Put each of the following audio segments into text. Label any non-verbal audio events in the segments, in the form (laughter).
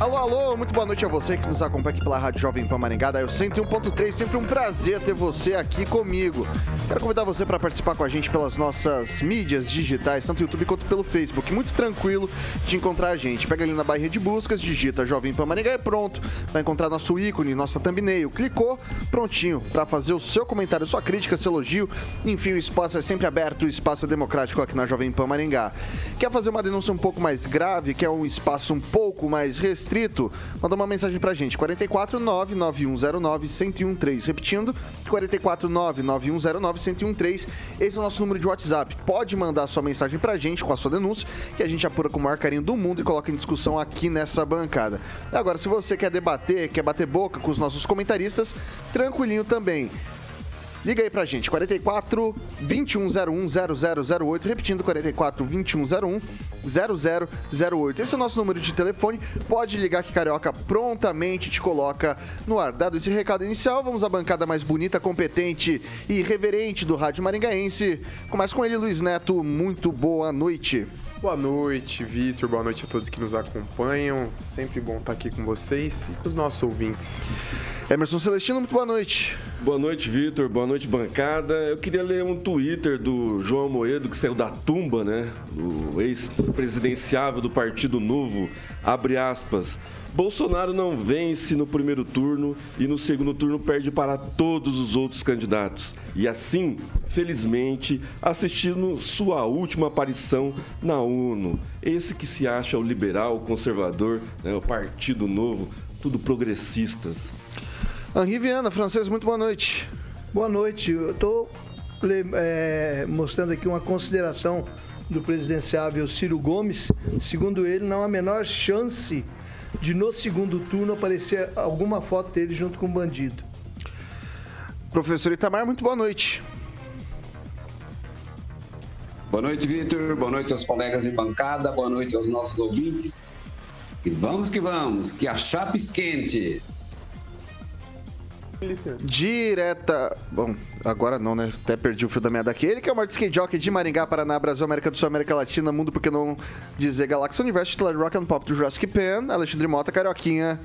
Alô, alô, muito boa noite a você que nos acompanha aqui pela Rádio Jovem Pan Maringá, da 101.3. Sempre um prazer ter você aqui comigo. Quero convidar você para participar com a gente pelas nossas mídias digitais, tanto YouTube quanto pelo Facebook. Muito tranquilo de encontrar a gente. Pega ali na barra de buscas, digita Jovem Pan Maringá e pronto. Vai encontrar nosso ícone, nossa thumbnail. Clicou, prontinho para fazer o seu comentário, sua crítica, seu elogio. Enfim, o espaço é sempre aberto, o espaço é democrático aqui na Jovem Pan Maringá. Quer fazer uma denúncia um pouco mais grave, quer um espaço um pouco mais restrito? Inscrito, manda uma mensagem pra gente. 449-9109-1013. Repetindo, 449-9109-1013. Esse é o nosso número de WhatsApp. Pode mandar sua mensagem pra gente com a sua denúncia, que a gente apura com o maior carinho do mundo e coloca em discussão aqui nessa bancada. Agora, se você quer debater, quer bater boca com os nossos comentaristas, tranquilinho também. Liga aí pra gente, 44 2101 0008, repetindo 44 2101 0008. Esse é o nosso número de telefone. Pode ligar que Carioca prontamente te coloca no ar. Dado esse recado inicial, vamos à bancada mais bonita, competente e reverente do Rádio Maringaense. Começa com ele, Luiz Neto. Muito boa noite. Boa noite, Vitor. Boa noite a todos que nos acompanham. Sempre bom estar aqui com vocês e com os nossos ouvintes. Emerson Celestino, muito boa noite. Boa noite, Vitor. Boa noite, bancada. Eu queria ler um Twitter do João Moedo, que saiu da tumba, né? O ex-presidenciável do Partido Novo. Abre aspas. Bolsonaro não vence no primeiro turno e no segundo turno perde para todos os outros candidatos. E assim, felizmente, assistindo sua última aparição na ONU. Esse que se acha o liberal, o conservador, né, o Partido Novo, tudo progressistas. Henri Viana, francês, muito boa noite. Boa noite. Eu estou é, mostrando aqui uma consideração do presidenciável Ciro Gomes. Segundo ele, não há a menor chance de no segundo turno aparecer alguma foto dele junto com o bandido. Professor Itamar, muito boa noite. Boa noite, Vitor. Boa noite aos colegas de bancada. Boa noite aos nossos ouvintes. E vamos que vamos, que a chapa esquente. Direta. Bom, agora não, né? Até perdi o fio da meada aqui. Ele que é o skate jockey de Maringá, Paraná, Brasil, América do Sul, América Latina, mundo, porque não dizer Galáxia Universo, titular Rock and Pop do Jurassic Pan, Alexandre Mota, Carioquinha.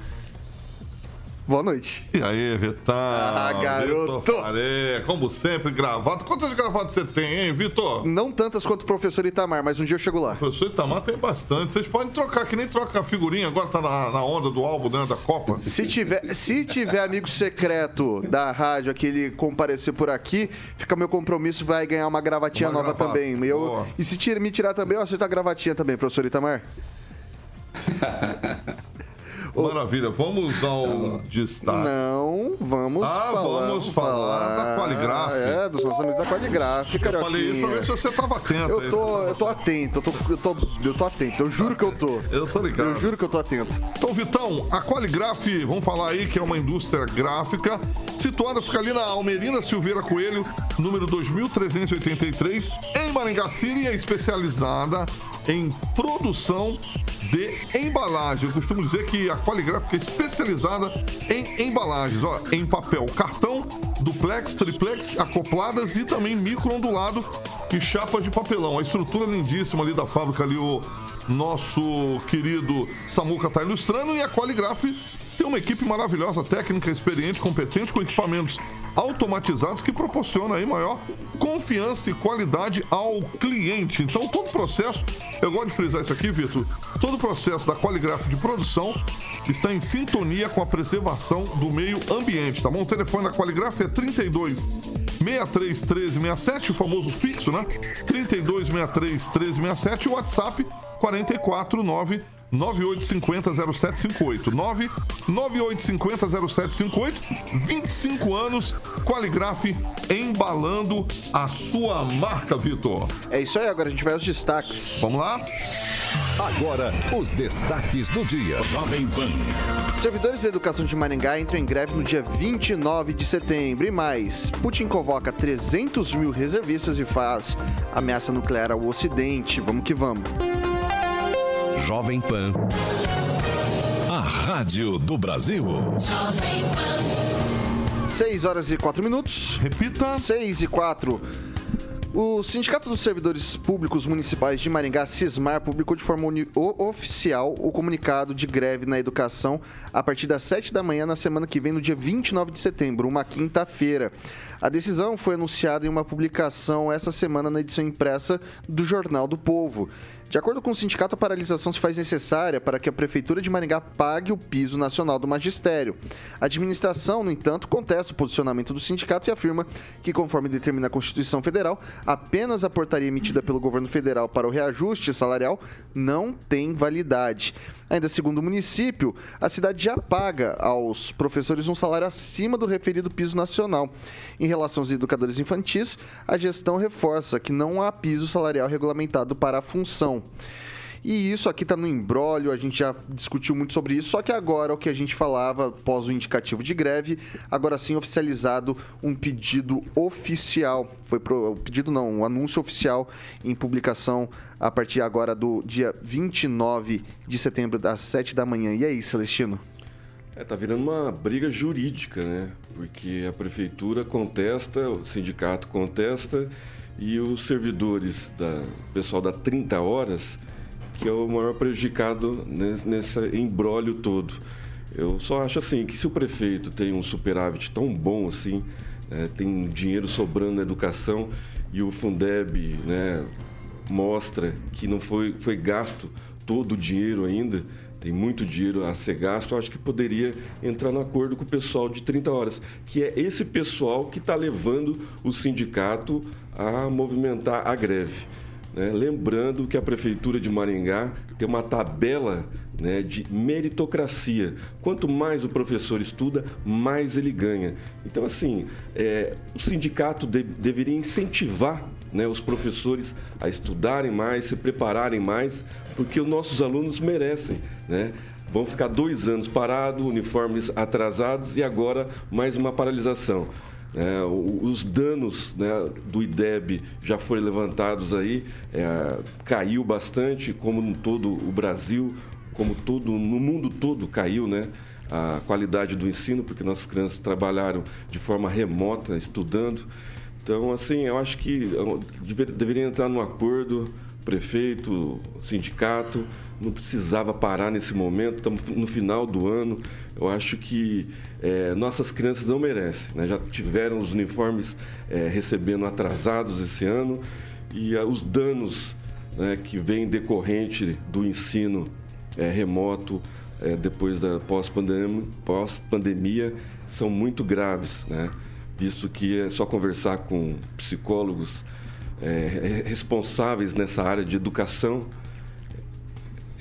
Boa noite. E aí, Vitão? Ah, garoto. Vitor Faria, como sempre, gravado. Quantas gravatas você tem, hein, Vitor? Não tantas quanto o professor Itamar, mas um dia eu chego lá. O professor Itamar tem bastante. Vocês podem trocar, que nem troca a figurinha, agora tá na, na onda do álbum, né, da Copa. Se tiver, se tiver amigo secreto da rádio, aquele comparecer por aqui, fica meu compromisso, vai ganhar uma gravatinha uma nova gravata. também. Eu, e se tira, me tirar também, eu aceito a gravatinha também, professor Itamar. (laughs) Maravilha, vamos ao destaque. Não, vamos ah, falar. vamos falar, falar da Qualigraf. É, dos nossos amigos da Qualigraf, Eu falei isso pra ver se você tava atento. Eu tô, eu tô atento, eu tô, eu, tô, eu tô atento, eu juro que eu tô. Eu tô ligado. Eu juro que eu tô atento. Então, Vitão, a Qualigraf, vamos falar aí que é uma indústria gráfica situada, fica ali na Almerina Silveira Coelho, número 2383, em Maringá City, é especializada em produção de embalagem. Eu costumo dizer que a Qualigráfica é especializada em embalagens, ó, em papel cartão, duplex, triplex, acopladas e também micro-ondulado e chapas de papelão. A estrutura lindíssima ali da fábrica ali, o nosso querido Samuca está ilustrando e a Qualigraf tem uma equipe maravilhosa, técnica, experiente, competente, com equipamentos automatizados que proporcionam aí maior confiança e qualidade ao cliente. Então, todo o processo, eu gosto de frisar isso aqui, Vitor, todo o processo da Qualigraf de produção está em sintonia com a preservação do meio ambiente, tá bom? O telefone da Qualigraf é 32 631367, o famoso fixo, né? 32631367, o WhatsApp 449 9850-0758. 9850-0758. 25 anos, Qualigraf embalando a sua marca, Vitor. É isso aí, agora a gente vai aos destaques. Vamos lá? Agora, os destaques do dia. Jovem Pan. Servidores da educação de Maringá entram em greve no dia 29 de setembro. E mais, Putin convoca 300 mil reservistas e faz ameaça nuclear ao Ocidente. Vamos que vamos. Jovem Pan. A Rádio do Brasil. 6 horas e 4 minutos. Repita. 6 e 4. O Sindicato dos Servidores Públicos Municipais de Maringá, Cismar, publicou de forma oficial o comunicado de greve na educação a partir das 7 da manhã na semana que vem, no dia 29 de setembro, uma quinta-feira. A decisão foi anunciada em uma publicação essa semana na edição impressa do Jornal do Povo. De acordo com o sindicato, a paralisação se faz necessária para que a Prefeitura de Maringá pague o piso nacional do magistério. A administração, no entanto, contesta o posicionamento do sindicato e afirma que, conforme determina a Constituição Federal, apenas a portaria emitida pelo governo federal para o reajuste salarial não tem validade. Ainda segundo o município, a cidade já paga aos professores um salário acima do referido piso nacional. Em relação aos educadores infantis, a gestão reforça que não há piso salarial regulamentado para a função. E isso aqui está no embrólio, a gente já discutiu muito sobre isso, só que agora o que a gente falava após o indicativo de greve, agora sim oficializado um pedido oficial. Foi pro, pedido não, um anúncio oficial em publicação a partir agora do dia 29 de setembro, das 7 da manhã. E aí, Celestino? É, tá virando uma briga jurídica, né? Porque a prefeitura contesta, o sindicato contesta e os servidores, da, pessoal da 30 horas, que é o maior prejudicado nesse, nesse embrólio todo. Eu só acho assim que se o prefeito tem um superávit tão bom assim, né, tem dinheiro sobrando na educação e o Fundeb né, mostra que não foi, foi gasto todo o dinheiro ainda, tem muito dinheiro a ser gasto, eu acho que poderia entrar no acordo com o pessoal de 30 horas, que é esse pessoal que está levando o sindicato a movimentar a greve. Né? Lembrando que a Prefeitura de Maringá tem uma tabela né, de meritocracia. Quanto mais o professor estuda, mais ele ganha. Então, assim, é, o sindicato de- deveria incentivar né, os professores a estudarem mais, se prepararem mais, porque os nossos alunos merecem. Né? Vão ficar dois anos parados, uniformes atrasados e agora mais uma paralisação. É, os danos né, do IDEB já foram levantados aí, é, caiu bastante, como em todo o Brasil, como todo no mundo todo caiu, né? A qualidade do ensino, porque nossas crianças trabalharam de forma remota, estudando. Então, assim, eu acho que dever- deveria entrar num acordo, prefeito, sindicato, não precisava parar nesse momento, estamos no final do ano. Eu acho que eh, nossas crianças não merecem. né? Já tiveram os uniformes eh, recebendo atrasados esse ano e ah, os danos né, que vêm decorrente do ensino eh, remoto eh, depois da pós-pandemia pós-pandemia são muito graves, né? visto que é só conversar com psicólogos eh, responsáveis nessa área de educação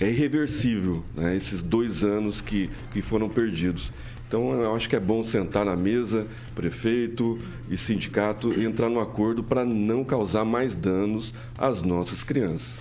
é irreversível, né? esses dois anos que, que foram perdidos. Então, eu acho que é bom sentar na mesa, prefeito e sindicato, e entrar no acordo para não causar mais danos às nossas crianças.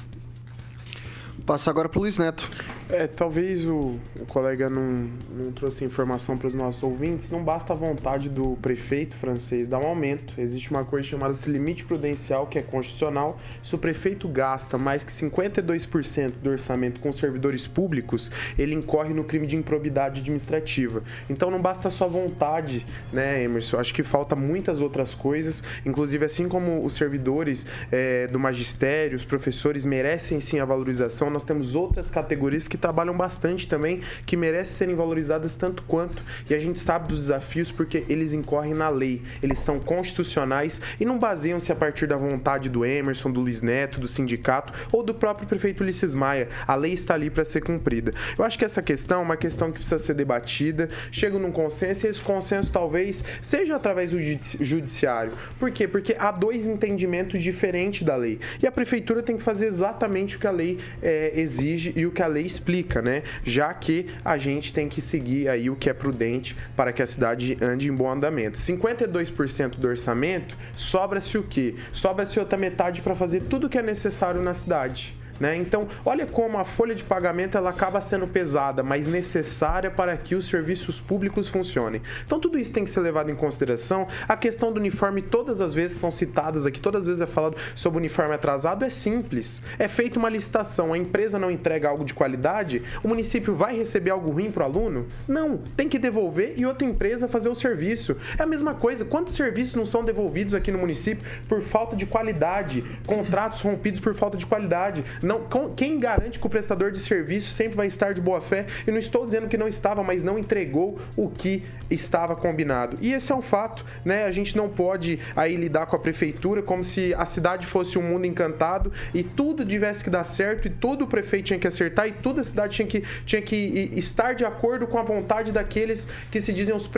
Passa agora para Luiz Neto. É, talvez o, o colega não, não trouxe informação para os nossos ouvintes. Não basta a vontade do prefeito francês dar um aumento. Existe uma coisa chamada limite prudencial, que é constitucional. Se o prefeito gasta mais que 52% do orçamento com servidores públicos, ele incorre no crime de improbidade administrativa. Então não basta só vontade, né, Emerson? Acho que falta muitas outras coisas. Inclusive, assim como os servidores é, do magistério, os professores merecem sim a valorização, nós temos outras categorias que trabalham bastante também, que merecem serem valorizadas tanto quanto. E a gente sabe dos desafios porque eles incorrem na lei, eles são constitucionais e não baseiam-se a partir da vontade do Emerson, do Luiz Neto, do sindicato ou do próprio prefeito Ulisses Maia. A lei está ali para ser cumprida. Eu acho que essa questão é uma questão que precisa ser debatida, chega num consenso e esse consenso talvez seja através do judiciário. Por quê? Porque há dois entendimentos diferentes da lei. E a prefeitura tem que fazer exatamente o que a lei é, exige e o que a lei explica, né? Já que a gente tem que seguir aí o que é prudente para que a cidade ande em bom andamento. 52% do orçamento sobra-se o quê? Sobra-se outra metade para fazer tudo o que é necessário na cidade. Né? Então, olha como a folha de pagamento ela acaba sendo pesada, mas necessária para que os serviços públicos funcionem. Então, tudo isso tem que ser levado em consideração. A questão do uniforme, todas as vezes são citadas aqui, todas as vezes é falado sobre uniforme atrasado, é simples. É feita uma licitação, a empresa não entrega algo de qualidade, o município vai receber algo ruim para o aluno? Não, tem que devolver e outra empresa fazer o serviço. É a mesma coisa, quantos serviços não são devolvidos aqui no município por falta de qualidade, contratos rompidos por falta de qualidade? Não, quem garante que o prestador de serviço sempre vai estar de boa fé? E não estou dizendo que não estava, mas não entregou o que estava combinado. E esse é um fato, né? A gente não pode aí lidar com a prefeitura como se a cidade fosse um mundo encantado e tudo tivesse que dar certo e todo o prefeito tinha que acertar e toda a cidade tinha que, tinha que estar de acordo com a vontade daqueles que se dizem os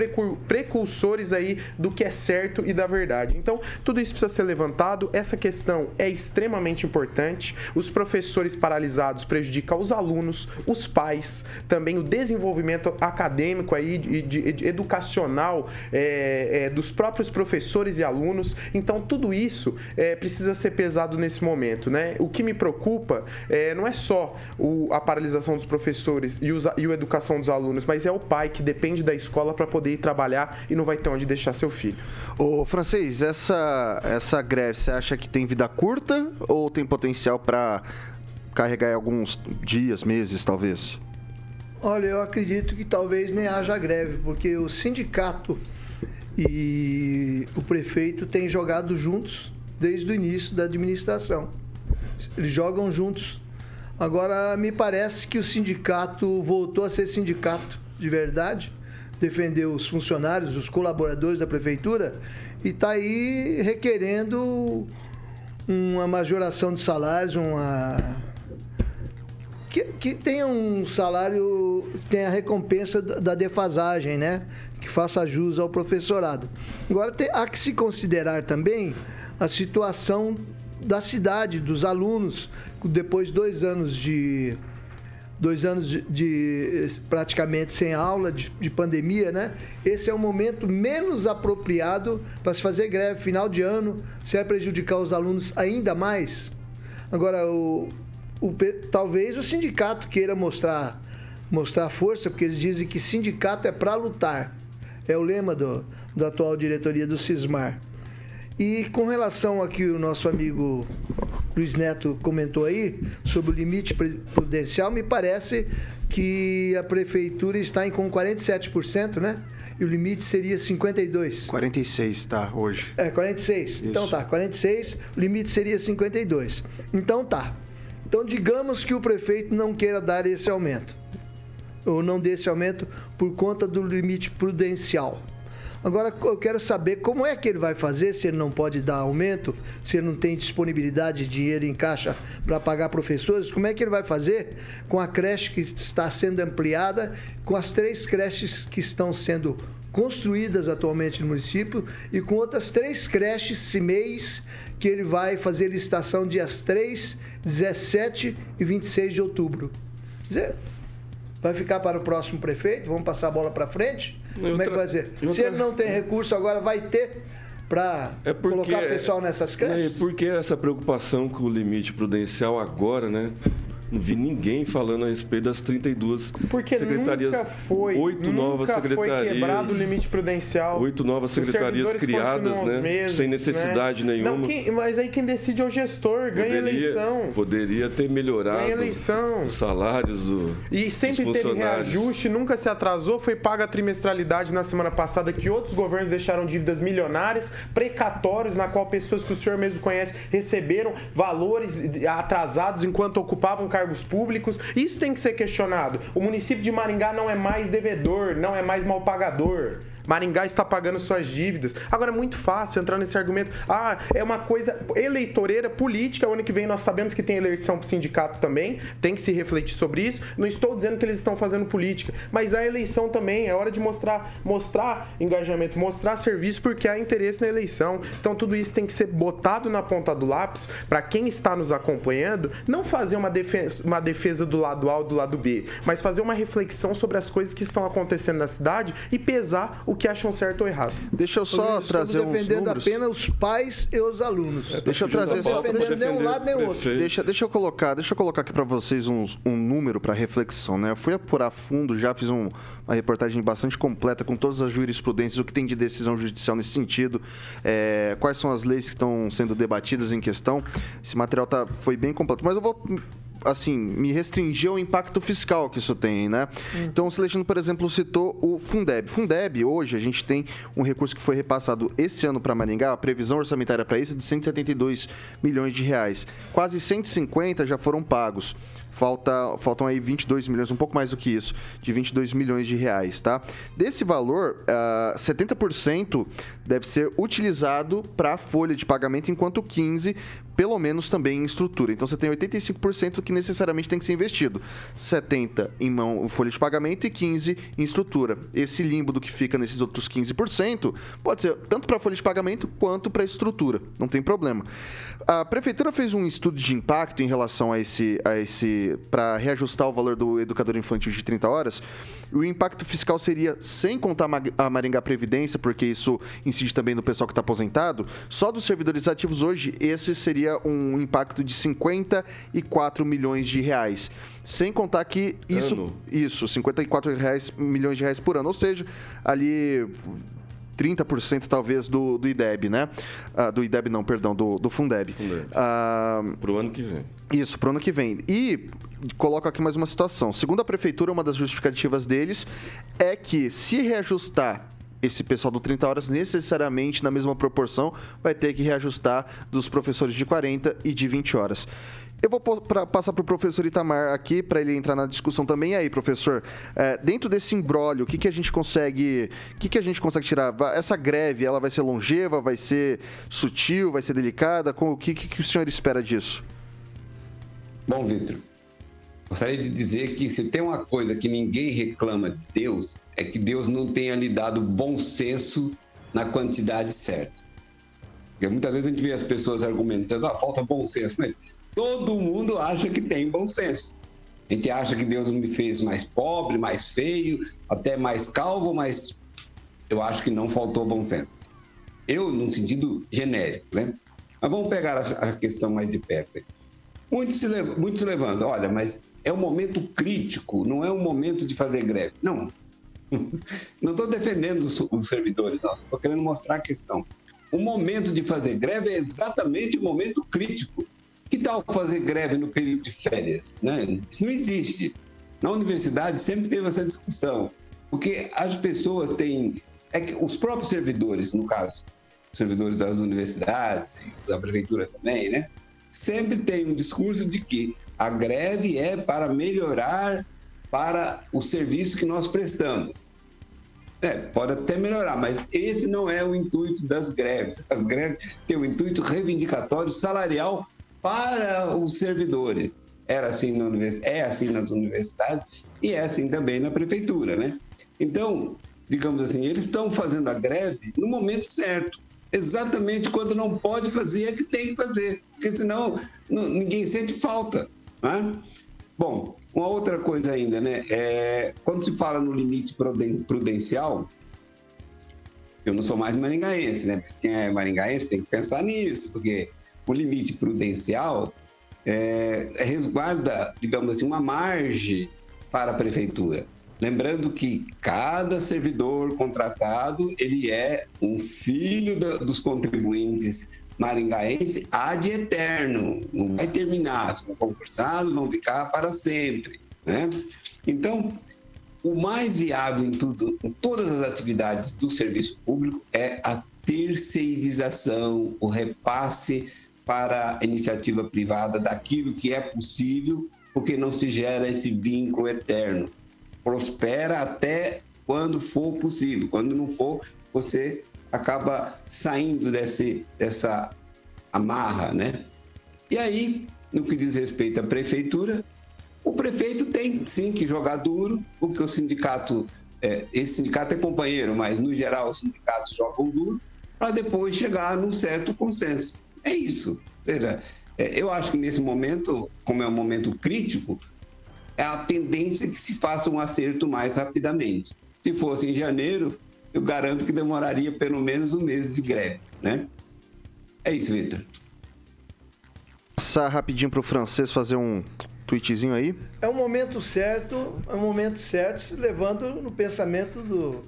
precursores aí do que é certo e da verdade. Então, tudo isso precisa ser levantado. Essa questão é extremamente importante. Os professores professores paralisados prejudica os alunos, os pais, também o desenvolvimento acadêmico aí, de, de, de educacional é, é, dos próprios professores e alunos. Então, tudo isso é, precisa ser pesado nesse momento. Né? O que me preocupa é, não é só o, a paralisação dos professores e, os, e a educação dos alunos, mas é o pai que depende da escola para poder ir trabalhar e não vai ter onde deixar seu filho. Ô, Francês, essa, essa greve, você acha que tem vida curta ou tem potencial para carregar alguns dias, meses, talvez? Olha, eu acredito que talvez nem haja greve, porque o sindicato e o prefeito têm jogado juntos desde o início da administração. Eles jogam juntos. Agora, me parece que o sindicato voltou a ser sindicato de verdade, defendeu os funcionários, os colaboradores da prefeitura e está aí requerendo uma majoração de salários, uma que, que tenha um salário, tenha a recompensa da defasagem, né? Que faça jus ao professorado. Agora, tem, há que se considerar também a situação da cidade, dos alunos, depois de dois anos de dois anos de, de, praticamente sem aula, de, de, pandemia, né? Esse é o momento menos apropriado para se fazer greve final de ano, se vai prejudicar os alunos ainda mais. Agora, o, o, talvez o sindicato queira mostrar, mostrar força, porque eles dizem que sindicato é para lutar. É o lema do, da atual diretoria do Cismar. E com relação a que o nosso amigo Luiz Neto comentou aí, sobre o limite prudencial, me parece que a prefeitura está em com 47%, né? E o limite seria 52. 46, tá, hoje. É, 46. Isso. Então tá, 46, o limite seria 52. Então tá. Então, digamos que o prefeito não queira dar esse aumento, ou não dê esse aumento por conta do limite prudencial. Agora, eu quero saber como é que ele vai fazer se ele não pode dar aumento, se ele não tem disponibilidade de dinheiro em caixa para pagar professores, como é que ele vai fazer com a creche que está sendo ampliada, com as três creches que estão sendo construídas atualmente no município e com outras três creches CIMEIs que ele vai fazer licitação dias 3, 17 e 26 de outubro. Quer dizer, vai ficar para o próximo prefeito? Vamos passar a bola para frente? Como outra, é que vai ser? Outra... Se ele não tem recurso, agora vai ter para é colocar o pessoal nessas creches? É, por que essa preocupação com o limite prudencial agora, né? Não vi ninguém falando a respeito das 32 Porque secretarias. Nunca foi, oito nunca novas secretarias. Foi quebrado o limite prudencial. Oito novas secretarias criadas, né? Mesmos, sem necessidade né? nenhuma. Não, quem, mas aí quem decide é o gestor, ganha eleição. Poderia ter melhorado os salários do. E sempre teve reajuste, nunca se atrasou, foi paga a trimestralidade na semana passada, que outros governos deixaram dívidas milionárias, precatórios, na qual pessoas que o senhor mesmo conhece receberam valores atrasados enquanto ocupavam cargos públicos. Isso tem que ser questionado. O município de Maringá não é mais devedor, não é mais mal pagador. Maringá está pagando suas dívidas. Agora é muito fácil entrar nesse argumento. Ah, é uma coisa eleitoreira política. O ano que vem nós sabemos que tem eleição para o sindicato também. Tem que se refletir sobre isso. Não estou dizendo que eles estão fazendo política, mas a eleição também é hora de mostrar, mostrar engajamento, mostrar serviço porque há interesse na eleição. Então tudo isso tem que ser botado na ponta do lápis para quem está nos acompanhando, não fazer uma defesa, uma defesa do lado A ou do lado B, mas fazer uma reflexão sobre as coisas que estão acontecendo na cidade e pesar o que acham certo ou errado. Deixa eu só Estamos trazer uns defendendo números. apenas os pais e os alunos. Deixa eu trazer só estou defendendo nem um lado nem o outro. Deixa, deixa eu colocar, deixa eu colocar aqui para vocês uns- um número para reflexão, né? Eu fui apurar fundo, já fiz um- uma reportagem bastante completa com todas as jurisprudências, o que tem de decisão judicial nesse sentido, é, quais são as leis que estão sendo debatidas em questão. Esse material tá, foi bem completo, mas eu vou assim, me restringir ao impacto fiscal que isso tem, né? Então, o Celestino, por exemplo, citou o Fundeb. Fundeb, hoje, a gente tem um recurso que foi repassado esse ano para Maringá, a previsão orçamentária para isso é de 172 milhões de reais. Quase 150 já foram pagos. Falta, faltam aí 22 milhões, um pouco mais do que isso, de 22 milhões de reais, tá? Desse valor, ah, 70% deve ser utilizado para folha de pagamento, enquanto 15% pelo menos também em estrutura. Então você tem 85% que necessariamente tem que ser investido. 70 em mão folha de pagamento e 15 em estrutura. Esse limbo do que fica nesses outros 15% pode ser tanto para folha de pagamento quanto para estrutura. Não tem problema. A prefeitura fez um estudo de impacto em relação a esse a esse para reajustar o valor do educador infantil de 30 horas. O impacto fiscal seria sem contar a Maringá Previdência, porque isso incide também no pessoal que está aposentado. Só dos servidores ativos hoje, esse seria um impacto de 54 milhões de reais. Sem contar que isso, Ano. isso 54 reais, milhões de reais por ano. Ou seja, ali 30% talvez do, do IDEB, né? Ah, do IDEB não, perdão, do, do Fundeb. Fundeb. Ah, Pro ano que vem. isso, pro ano que vem. E coloco aqui mais uma situação. Segundo a prefeitura, uma das justificativas deles é que se reajustar esse pessoal do 30 horas necessariamente na mesma proporção vai ter que reajustar dos professores de 40 e de 20 horas. Eu vou pra- passar para o professor Itamar aqui para ele entrar na discussão também. E aí, professor, é, dentro desse imbróglio, o que, que a gente consegue, o que, que a gente consegue tirar? Essa greve, ela vai ser longeva, vai ser sutil, vai ser delicada? Com o que, que, que o senhor espera disso? Bom, Vitor, gostaria de dizer que se tem uma coisa que ninguém reclama de Deus, é que Deus não tenha lhe dado bom senso na quantidade certa. Porque muitas vezes a gente vê as pessoas argumentando, ah, falta bom senso, mas todo mundo acha que tem bom senso. A gente acha que Deus me fez mais pobre, mais feio, até mais calvo, mas eu acho que não faltou bom senso. Eu, num sentido genérico, né? Mas vamos pegar a questão mais de perto. Muitos se, muitos se levantam, olha, mas é um momento crítico, não é um momento de fazer greve. Não. (laughs) Não estou defendendo os, servidores, não. Estou querendo mostrar a questão. O momento de fazer greve é exatamente o momento crítico. Que tal fazer greve no período de férias? Né? Isso não existe. Na universidade sempre teve essa discussão. Porque as pessoas têm. É que os próprios servidores, no caso, os servidores das universidades, da prefeitura também, né? sempre tem um discurso de que a greve é para melhorar para o serviço que nós prestamos. É, pode até melhorar, mas esse não é o intuito das greves. As greves têm o intuito reivindicatório salarial para os servidores. Era assim na univers... É assim nas universidades e é assim também na prefeitura, né? Então, digamos assim, eles estão fazendo a greve no momento certo. Exatamente quando não pode fazer, é que tem que fazer. Porque senão não- ninguém sente falta. Né? Bom, uma outra coisa ainda, né? É, quando se fala no limite pruden- prudencial, eu não sou mais maringaense, né? Mas quem é maringaense tem que pensar nisso, porque o limite prudencial é, resguarda, digamos assim, uma margem para a prefeitura. Lembrando que cada servidor contratado ele é um filho da- dos contribuintes maringaenses ad eterno, não vai terminar, são concursados, vão ficar para sempre, né? Então, o mais viável em tudo, em todas as atividades do serviço público é a terceirização, o repasse para a iniciativa privada daquilo que é possível porque não se gera esse vínculo eterno. Prospera até quando for possível. Quando não for, você acaba saindo desse, dessa amarra, né? E aí, no que diz respeito à prefeitura, o prefeito tem sim que jogar duro, porque o sindicato, é, esse sindicato é companheiro, mas no geral os sindicatos jogam duro para depois chegar num certo consenso. É isso. Veja, é, eu acho que nesse momento, como é um momento crítico, é a tendência que se faça um acerto mais rapidamente. Se fosse em janeiro, eu garanto que demoraria pelo menos um mês de greve, né? É isso, Vitor. Passar rapidinho pro francês fazer um tweetzinho aí. É um momento certo, é um momento certo, levando no pensamento do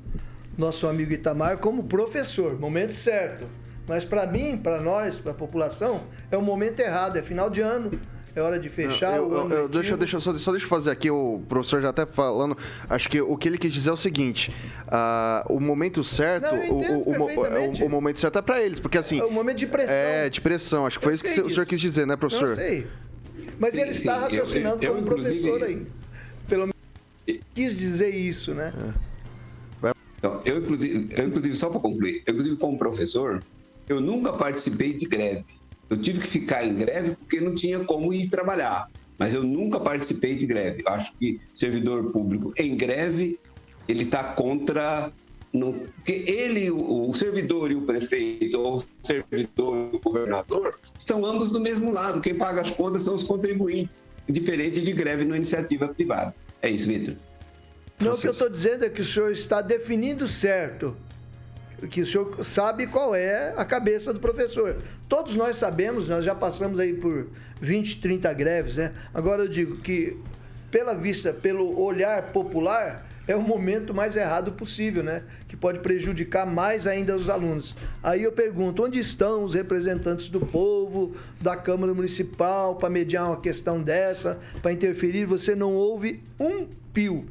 nosso amigo Itamar como professor, momento certo. Mas para mim, para nós, para a população, é o momento errado, é final de ano. É hora de fechar eu, o ano eu, eu, deixa, deixa, só, só deixa eu fazer aqui, o professor já até falando. Acho que o que ele quis dizer é o seguinte: ah, o momento certo, Não, eu o, o, o, o- o momento certo é para eles, porque assim. É o momento de pressão. É, de pressão. Acho que foi Eu isso que sei o senhor disso. quis dizer, né, Não professor? sei. Mas Sim, ele está sim, eu- raciocinando eu- eu, como professor aí. Pelo menos quis dizer isso, né? Então, eu, inclusive, eu, inclusive, só para concluir, eu, inclusive, como professor, eu nunca participei de greve. Eu tive que ficar em greve porque não tinha como ir trabalhar. Mas eu nunca participei de greve. Eu acho que servidor público em greve, ele está contra. Não, porque ele, o, o servidor e o prefeito, ou o servidor e o governador, estão ambos do mesmo lado. Quem paga as contas são os contribuintes, diferente de greve na iniciativa privada. É isso, Vitor. Não, o que eu estou dizendo é que o senhor está definindo certo. Que o senhor sabe qual é a cabeça do professor. Todos nós sabemos, nós já passamos aí por 20, 30 greves, né? Agora eu digo que, pela vista, pelo olhar popular, é o momento mais errado possível, né? Que pode prejudicar mais ainda os alunos. Aí eu pergunto, onde estão os representantes do povo, da Câmara Municipal, para mediar uma questão dessa, para interferir? Você não ouve um pio.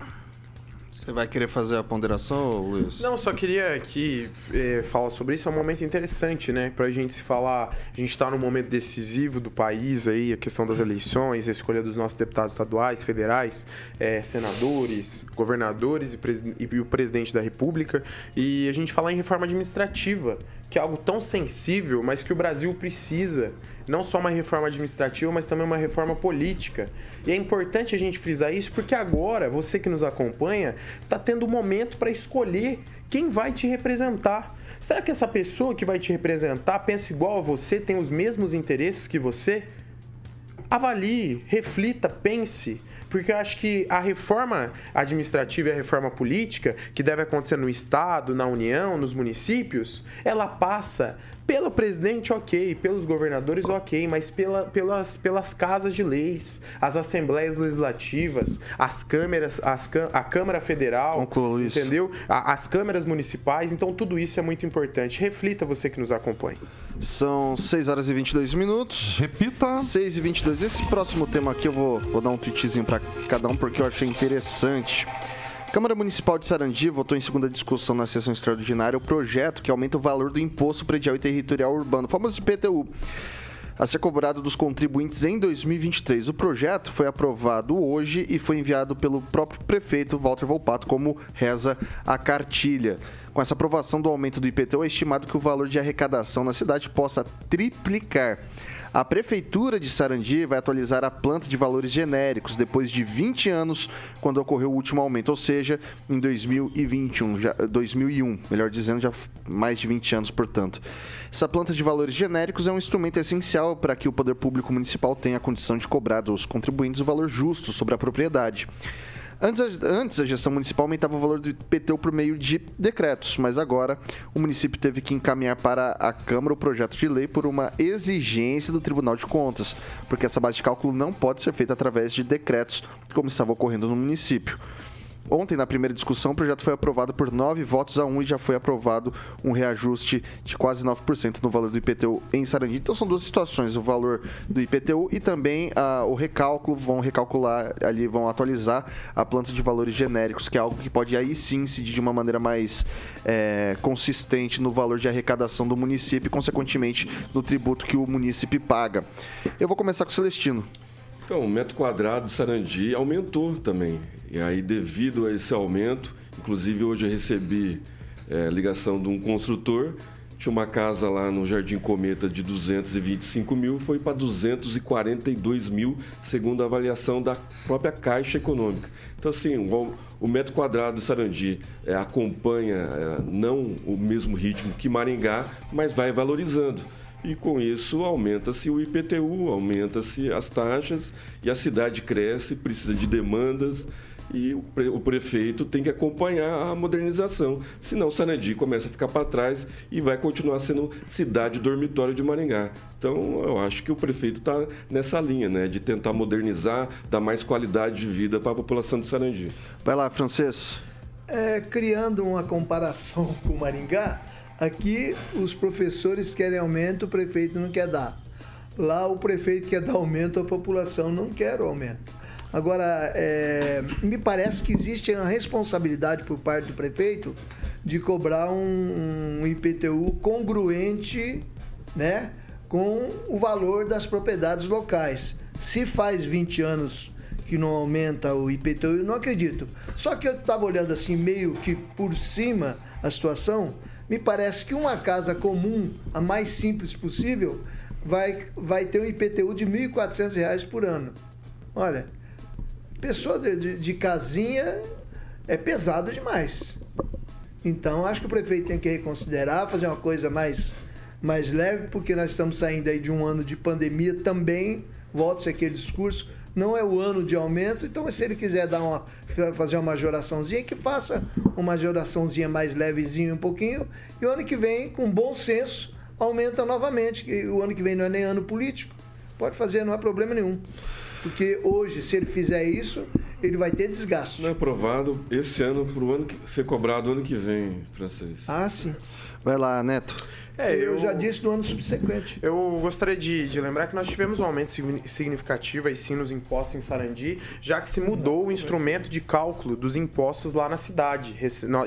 Você vai querer fazer a ponderação, Luiz? Não, só queria aqui eh, falar sobre isso. É um momento interessante, né? Pra gente se falar. A gente tá num momento decisivo do país aí, a questão das eleições, a escolha dos nossos deputados estaduais, federais, eh, senadores, governadores e, e o presidente da República. E a gente falar em reforma administrativa, que é algo tão sensível, mas que o Brasil precisa. Não só uma reforma administrativa, mas também uma reforma política. E é importante a gente frisar isso porque agora, você que nos acompanha, está tendo um momento para escolher quem vai te representar. Será que essa pessoa que vai te representar pensa igual a você, tem os mesmos interesses que você? avalie, reflita, pense. Porque eu acho que a reforma administrativa e a reforma política, que deve acontecer no Estado, na União, nos municípios, ela passa pelo presidente, ok, pelos governadores, ok, mas pela, pelas, pelas casas de leis, as assembleias legislativas, as câmeras, as, a Câmara Federal, Conclua, Luiz. entendeu? A- as câmeras municipais, então tudo isso é muito importante. Reflita você que nos acompanha. São 6 horas e 22 minutos. Repita. 6 e 22. Esse próximo tema aqui eu vou, vou dar um tweetzinho para cada um porque eu achei interessante. Câmara Municipal de Sarandi votou em segunda discussão na sessão extraordinária o projeto que aumenta o valor do Imposto Predial e Territorial Urbano, famoso IPTU, a ser cobrado dos contribuintes em 2023. O projeto foi aprovado hoje e foi enviado pelo próprio prefeito Walter Volpato, como reza a cartilha. Com essa aprovação do aumento do IPTU, é estimado que o valor de arrecadação na cidade possa triplicar. A Prefeitura de Sarandi vai atualizar a planta de valores genéricos depois de 20 anos, quando ocorreu o último aumento, ou seja, em 2021, já, 2001, melhor dizendo, já mais de 20 anos, portanto. Essa planta de valores genéricos é um instrumento essencial para que o poder público municipal tenha a condição de cobrar dos contribuintes o valor justo sobre a propriedade. Antes, a- antes, a gestão municipal aumentava o valor do IPTU por meio de decretos, mas agora o município teve que encaminhar para a Câmara o projeto de lei por uma exigência do Tribunal de Contas, porque essa base de cálculo não pode ser feita através de decretos, como estava ocorrendo no município. Ontem, na primeira discussão, o projeto foi aprovado por nove votos a um e já foi aprovado um reajuste de quase 9% no valor do IPTU em Sarandi. Então, são duas situações: o valor do IPTU e também ah, o recálculo. Vão recalcular ali, vão atualizar a planta de valores genéricos, que é algo que pode aí sim incidir de uma maneira mais eh, consistente no valor de arrecadação do município e, consequentemente, no tributo que o município paga. Eu vou começar com o Celestino. Então, o metro quadrado de Sarandi aumentou também. E aí, devido a esse aumento, inclusive hoje eu recebi é, ligação de um construtor tinha uma casa lá no Jardim Cometa de 225 mil, foi para 242 mil, segundo a avaliação da própria Caixa Econômica. Então, assim, o, o metro quadrado do Sarandi é, acompanha é, não o mesmo ritmo que Maringá, mas vai valorizando. E com isso aumenta-se o IPTU, aumenta-se as taxas e a cidade cresce, precisa de demandas e o prefeito tem que acompanhar a modernização. Senão, Sarandi começa a ficar para trás e vai continuar sendo cidade dormitório de Maringá. Então, eu acho que o prefeito está nessa linha, né, de tentar modernizar, dar mais qualidade de vida para a população de Sarandi. Vai lá, Francês. É, criando uma comparação (laughs) com Maringá, aqui os professores querem aumento, o prefeito não quer dar. Lá o prefeito quer dar aumento, a população não quer o aumento. Agora, é, me parece que existe a responsabilidade por parte do prefeito de cobrar um, um IPTU congruente né, com o valor das propriedades locais. Se faz 20 anos que não aumenta o IPTU, eu não acredito. Só que eu estava olhando assim, meio que por cima a situação, me parece que uma casa comum, a mais simples possível, vai, vai ter um IPTU de R$ 1.400 por ano. Olha, pessoa de, de, de casinha é pesado demais. Então, acho que o prefeito tem que reconsiderar, fazer uma coisa mais, mais leve, porque nós estamos saindo aí de um ano de pandemia também. Volta-se aquele discurso, não é o ano de aumento, então se ele quiser dar uma, fazer uma majoraçãozinha, que faça uma majoraçãozinha mais levezinha um pouquinho, e o ano que vem, com bom senso, aumenta novamente. E o ano que vem não é nem ano político, pode fazer, não há problema nenhum. Porque hoje, se ele fizer isso, ele vai ter desgaste. Não é aprovado esse ano para o ano que, ser cobrado ano que vem, francês. Ah, sim. Vai lá, Neto. É, eu, eu, já disse no ano subsequente. Eu gostaria de, de, lembrar que nós tivemos um aumento significativo aí sim nos impostos em Sarandi, já que se mudou o instrumento de cálculo dos impostos lá na cidade.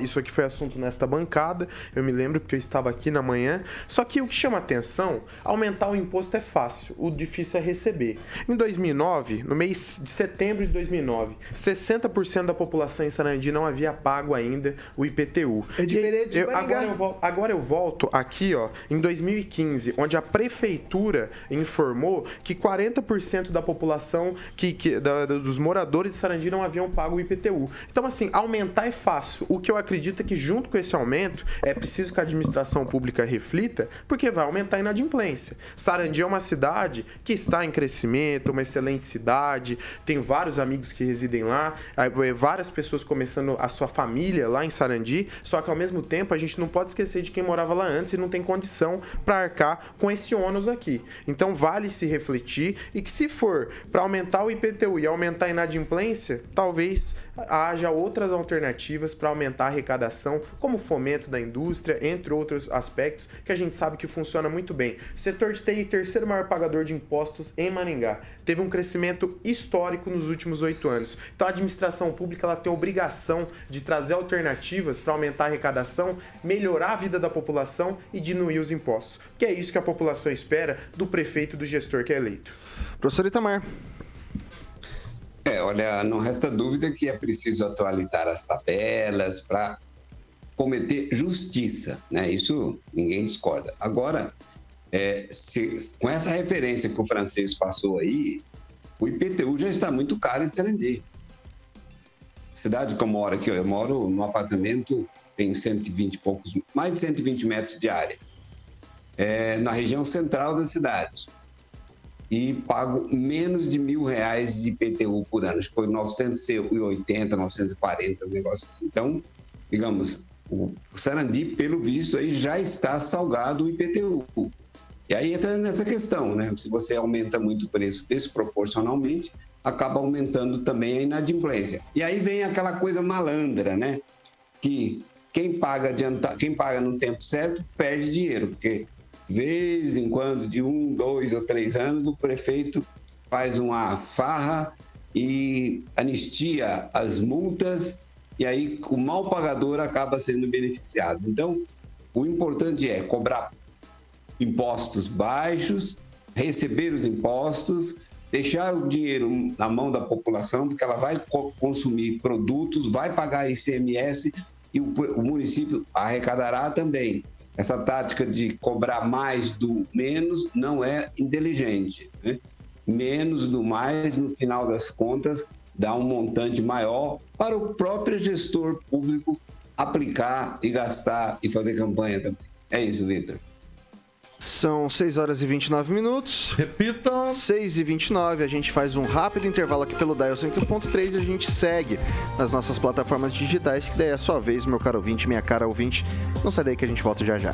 Isso aqui foi assunto nesta bancada, eu me lembro porque eu estava aqui na manhã. Só que o que chama atenção, aumentar o imposto é fácil, o difícil é receber. Em 2009, no mês de setembro de 2009, 60% da população em Sarandi não havia pago ainda o IPTU. É diferente eu, agora, eu, agora eu volto aqui, ó, ó, em 2015, onde a prefeitura informou que 40% da população, que, que da, dos moradores de Sarandi não haviam pago o IPTU. Então, assim, aumentar é fácil. O que eu acredito é que, junto com esse aumento, é preciso que a administração pública reflita, porque vai aumentar a inadimplência. Sarandi é uma cidade que está em crescimento, uma excelente cidade, tem vários amigos que residem lá, é, várias pessoas começando a sua família lá em Sarandi, só que ao mesmo tempo a gente não pode esquecer de quem morava lá antes e não tem condição para arcar com esse ônus aqui. Então vale se refletir e que se for para aumentar o IPTU e aumentar a inadimplência, talvez haja outras alternativas para aumentar a arrecadação, como o fomento da indústria, entre outros aspectos que a gente sabe que funciona muito bem. O setor de TI, terceiro maior pagador de impostos em Maringá, teve um crescimento histórico nos últimos oito anos. Então a administração pública ela tem a obrigação de trazer alternativas para aumentar a arrecadação, melhorar a vida da população e diminuir os impostos. Que é isso que a população espera do prefeito do gestor que é eleito. Professor Itamar. É, olha, não resta dúvida que é preciso atualizar as tabelas para cometer justiça, né? Isso ninguém discorda. Agora, é, se, com essa referência que o francês passou aí, o IPTU já está muito caro em Sarandi. Cidade que eu moro aqui, eu moro num apartamento, tem 120 e poucos, mais de 120 metros de área, é, na região central da cidade e pago menos de mil reais de IPTU por ano. Acho que foi 980, 940, um negócio assim. Então, digamos, o Sarandi, pelo visto, aí já está salgado o IPTU. E aí entra nessa questão, né? Se você aumenta muito o preço desproporcionalmente, acaba aumentando também a inadimplência. E aí vem aquela coisa malandra, né? Que quem paga adianta, quem paga no tempo certo perde dinheiro, porque vez em quando, de um, dois ou três anos, o prefeito faz uma farra e anistia as multas e aí o mal pagador acaba sendo beneficiado. Então, o importante é cobrar impostos baixos, receber os impostos deixar o dinheiro na mão da população, porque ela vai co consumir produtos, vai pagar ICMS e o município arrecadará também. Essa tática de cobrar mais do menos não é inteligente. Né? Menos do mais, no final das contas, dá um montante maior para o próprio gestor público aplicar e gastar e fazer campanha também. É isso, Vitor. São 6 horas e 29 minutos. Repita. 6 e 29 a gente faz um rápido intervalo aqui pelo Dial 100.3 e a gente segue nas nossas plataformas digitais, que daí é a sua vez, meu caro ouvinte, minha cara ouvinte. Não sai daí que a gente volta já já.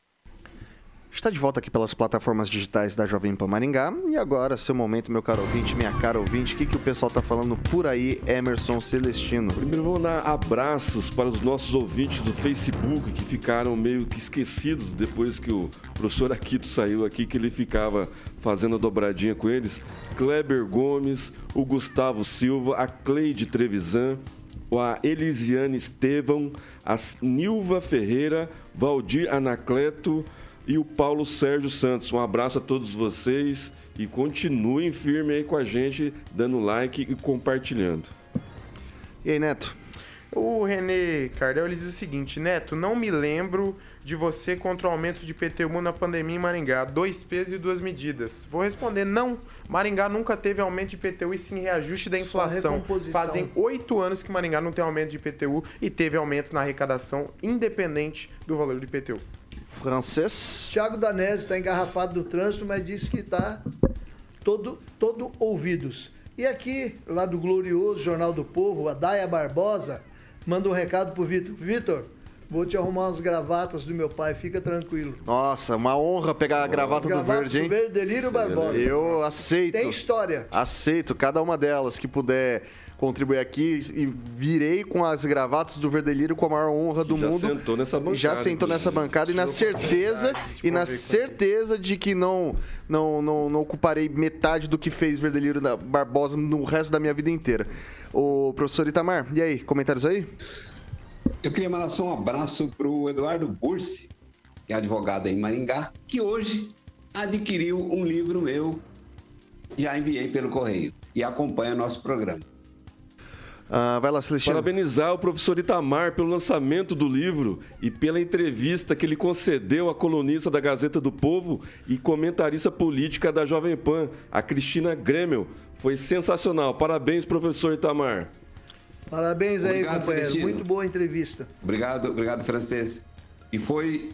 Está de volta aqui pelas plataformas digitais da Jovem Pan Maringá. E agora, seu momento, meu caro ouvinte, minha cara ouvinte, o que, que o pessoal tá falando por aí, Emerson Celestino? Primeiro vamos dar abraços para os nossos ouvintes do Facebook que ficaram meio que esquecidos depois que o professor Aquito saiu aqui, que ele ficava fazendo a dobradinha com eles. Kleber Gomes, o Gustavo Silva, a Cleide Trevisan, a Elisiane Estevão, a Nilva Ferreira, Valdir Anacleto e o Paulo Sérgio Santos. Um abraço a todos vocês e continuem firme aí com a gente, dando like e compartilhando. E aí, Neto? O René Cardel diz o seguinte: Neto, não me lembro de você contra o aumento de PTU na pandemia em Maringá. Dois pesos e duas medidas. Vou responder: não. Maringá nunca teve aumento de PTU e sim reajuste da inflação. Fazem oito anos que Maringá não tem aumento de PTU e teve aumento na arrecadação, independente do valor de PTU. Francês. Tiago Danese está engarrafado no trânsito, mas disse que está todo, todo ouvidos. E aqui, lá do glorioso Jornal do Povo, a Daia Barbosa manda um recado pro Vitor. Vitor, vou te arrumar umas gravatas do meu pai, fica tranquilo. Nossa, uma honra pegar a gravata do verde, hein? do Verde Delírio Barbosa. Eu aceito. Tem história. Aceito cada uma delas que puder contribuir aqui e virei com as gravatas do Verdelírio com a maior honra do já mundo. sentou nessa bancada. Já sentou nessa bancada e na certeza e na certeza de que não não, não não ocuparei metade do que fez Verdelírio da Barbosa no resto da minha vida inteira. O professor Itamar, e aí, comentários aí? Eu queria mandar só um abraço para o Eduardo Bursi, que é advogado em Maringá, que hoje adquiriu um livro meu, já enviei pelo correio, e acompanha nosso programa. Ah, vai lá, Celestino. Parabenizar o professor Itamar pelo lançamento do livro e pela entrevista que ele concedeu à colunista da Gazeta do Povo e comentarista política da Jovem Pan, a Cristina Grêmio. Foi sensacional. Parabéns, professor Itamar. Parabéns aí, Obrigado, companheiro. Celestino. Muito boa entrevista. Obrigado, obrigado, francês. E foi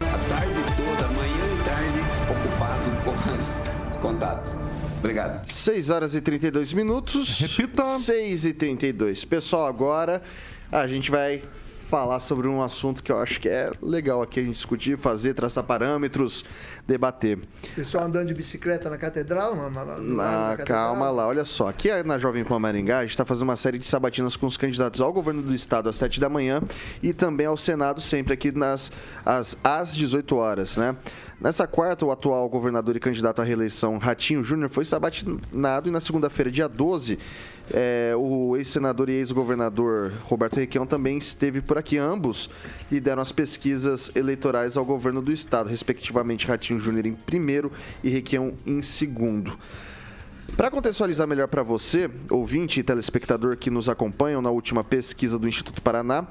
a tarde toda, manhã e tarde, ocupado com as- os contatos. Obrigado. 6 horas e 32 minutos. Repita. 6 e 32. Pessoal, agora a gente vai falar sobre um assunto que eu acho que é legal aqui a gente discutir, fazer, traçar parâmetros, debater. Pessoal andando de bicicleta na catedral? Na, na, na- Ah, catedral? calma lá, olha só. Aqui na Jovem Pan Maringá, a gente está fazendo uma série de sabatinas com os candidatos ao governo do estado às 7 da manhã e também ao Senado, sempre aqui nas, às, às 18 horas, né? Nessa quarta, o atual governador e candidato à reeleição, Ratinho Júnior, foi sabatinado e na segunda-feira, dia 12, é, o ex-senador e ex-governador Roberto Requião também esteve por aqui. Ambos lideram as pesquisas eleitorais ao governo do estado, respectivamente Ratinho Júnior em primeiro e Requião em segundo. Para contextualizar melhor para você, ouvinte e telespectador que nos acompanham na última pesquisa do Instituto Paraná,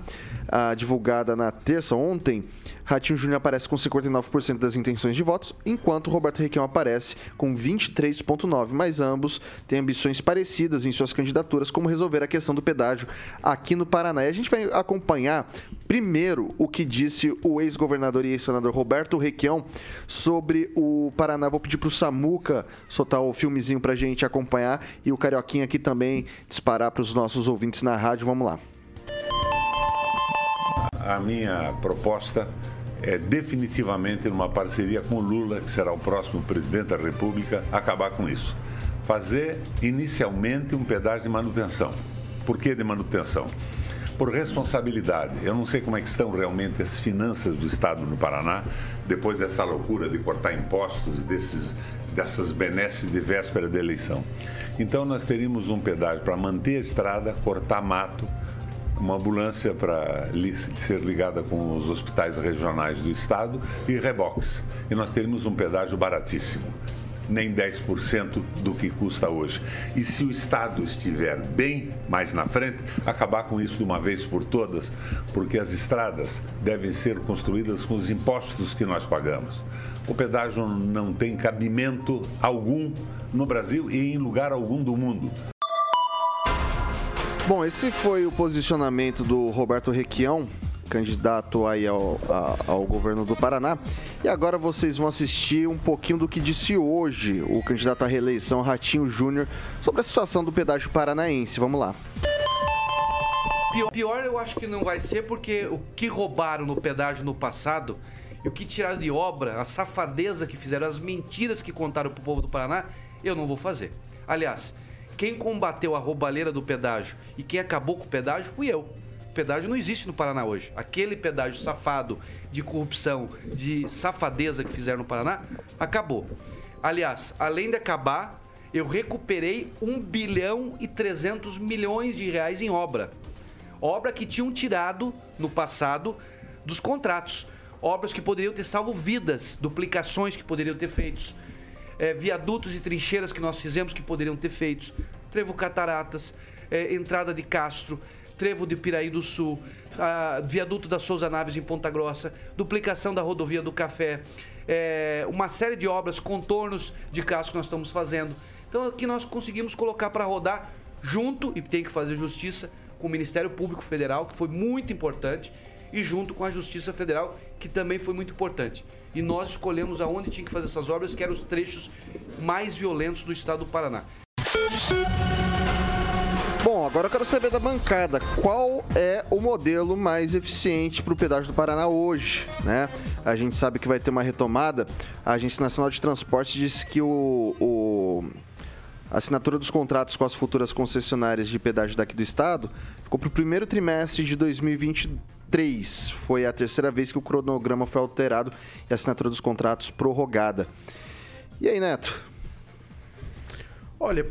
ah, divulgada na terça ontem, Ratinho Júnior aparece com 59% das intenções de votos, enquanto Roberto Requião aparece com 23,9%, mas ambos têm ambições parecidas em suas candidaturas, como resolver a questão do pedágio aqui no Paraná. E a gente vai acompanhar primeiro o que disse o ex-governador e ex-senador Roberto Requião sobre o Paraná. Vou pedir para o Samuca soltar o filmezinho para a gente acompanhar e o Carioquinha aqui também disparar para os nossos ouvintes na rádio. Vamos lá. A minha proposta é definitivamente numa parceria com Lula, que será o próximo presidente da República, acabar com isso. fazer inicialmente um pedágio de manutenção. Por que de manutenção? Por responsabilidade. Eu não sei como é que estão realmente as finanças do Estado no Paraná, depois dessa loucura de cortar impostos, desses, dessas benesses de véspera de eleição. Então nós teríamos um pedágio para manter a estrada, cortar mato, uma ambulância para ser ligada com os hospitais regionais do estado e reboques. E nós teríamos um pedágio baratíssimo nem 10% do que custa hoje. E se o Estado estiver bem mais na frente, acabar com isso de uma vez por todas, porque as estradas devem ser construídas com os impostos que nós pagamos. O pedágio não tem cabimento algum no Brasil e em lugar algum do mundo. Bom, esse foi o posicionamento do Roberto Requião, candidato aí ao, ao, governo do Paraná. E agora vocês vão assistir um pouquinho do que disse hoje o candidato à reeleição, Ratinho Júnior, sobre a situação do pedágio paranaense. Vamos lá. Pior, pior eu acho que não vai ser porque o que roubaram no pedágio no passado e o que tiraram de obra, a safadeza que fizeram, as mentiras que contaram pro povo do Paraná, eu não vou fazer. Aliás, quem combateu a roubalheira do pedágio e quem acabou com o pedágio fui eu pedágio não existe no Paraná hoje. Aquele pedágio safado de corrupção, de safadeza que fizeram no Paraná, acabou. Aliás, além de acabar, eu recuperei 1 bilhão e 300 milhões de reais em obra. Obra que tinham tirado no passado dos contratos. Obras que poderiam ter salvo vidas, duplicações que poderiam ter feitos, é, viadutos e trincheiras que nós fizemos que poderiam ter feitos, trevo cataratas, é, entrada de Castro, Trevo de Piraí do Sul, viaduto da Souza Naves em Ponta Grossa, duplicação da rodovia do Café, é, uma série de obras, contornos de casco que nós estamos fazendo. Então aqui nós conseguimos colocar para rodar junto, e tem que fazer justiça, com o Ministério Público Federal, que foi muito importante, e junto com a Justiça Federal, que também foi muito importante. E nós escolhemos aonde tinha que fazer essas obras, que eram os trechos mais violentos do estado do Paraná. Bom, agora eu quero saber da bancada, qual é o modelo mais eficiente para o pedágio do Paraná hoje, né? A gente sabe que vai ter uma retomada. A Agência Nacional de Transporte disse que o, o a assinatura dos contratos com as futuras concessionárias de pedágio daqui do estado ficou para o primeiro trimestre de 2023. Foi a terceira vez que o cronograma foi alterado e a assinatura dos contratos prorrogada. E aí, Neto? Olha,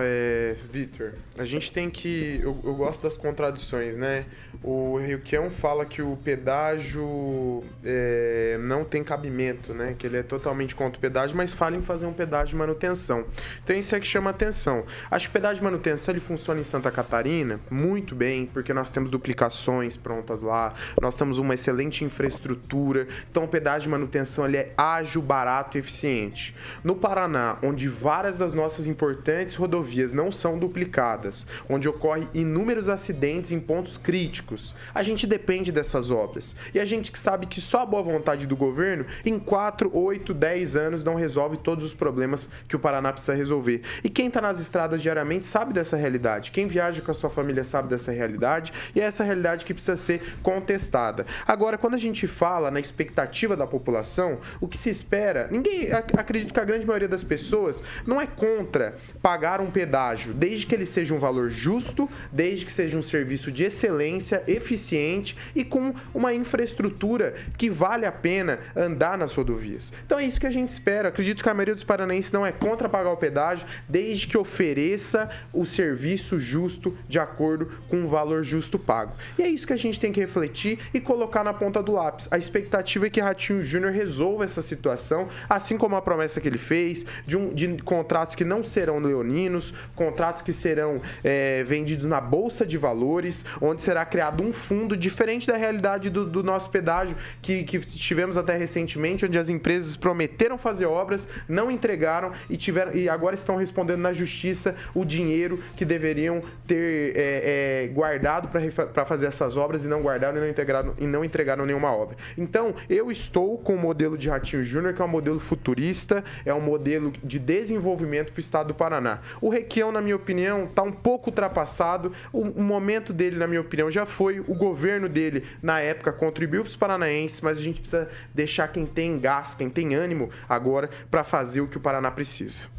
é, Vitor, a gente tem que. Eu, eu, gosto das contradições, né? O Ryukion fala que o pedágio é, não tem cabimento, né? Que ele é totalmente contra o pedágio, mas fala em fazer um pedágio de manutenção. Então isso é que chama atenção. Acho que o pedágio de manutenção ele funciona em Santa Catarina muito bem, porque nós temos duplicações prontas lá, nós temos uma excelente infraestrutura. Então o pedágio de manutenção ele é ágil, barato e eficiente. No Paraná, onde várias das nossas importantes rodovias não são duplicadas, onde ocorre inúmeros acidentes em pontos críticos. A gente depende dessas obras. E a gente que sabe que só a boa vontade do governo, em 4, 8, 10 anos, não resolve todos os problemas que o Paraná precisa resolver. E quem está nas estradas diariamente sabe dessa realidade. Quem viaja com a sua família sabe dessa realidade. E é essa realidade que precisa ser contestada. Agora, quando a gente fala na expectativa da população, o que se espera, ninguém acredito que a grande maioria das pessoas não é contra pagar um pedágio, desde que ele seja um valor justo, desde que seja um serviço de excelência, eficiente e com uma infraestrutura que vale a pena andar nas rodovias. Então é isso que a gente espera. Acredito que a maioria dos paranaenses não é contra pagar o pedágio, desde que ofereça o serviço justo de acordo com o valor justo pago. E é isso que a gente tem que refletir e colocar na ponta do lápis. A expectativa é que Ratinho Júnior resolva essa situação, assim como a promessa que ele fez de, um, de contratos que não serão leoninos, contratos que serão é, vendidos na Bolsa de Valores, onde será criado um fundo diferente da realidade do, do nosso pedágio que, que tivemos até recentemente, onde as empresas prometeram fazer obras, não entregaram e, tiveram, e agora estão respondendo na justiça o dinheiro que deveriam ter é, é, guardado para fazer essas obras e não guardaram e não, integraram, e não entregaram nenhuma obra. Então, eu estou com o modelo de Ratinho Júnior, que é um modelo futurista, é um modelo de desenvolvimento para o estado do Paraná. O Requião, na minha opinião, está um pouco ultrapassado. O, o, momento dele, na minha opinião, já foi. O governo dele, na época, contribuiu para os paranaenses, mas a gente precisa deixar quem tem gás, quem tem ânimo agora para fazer o que o Paraná precisa.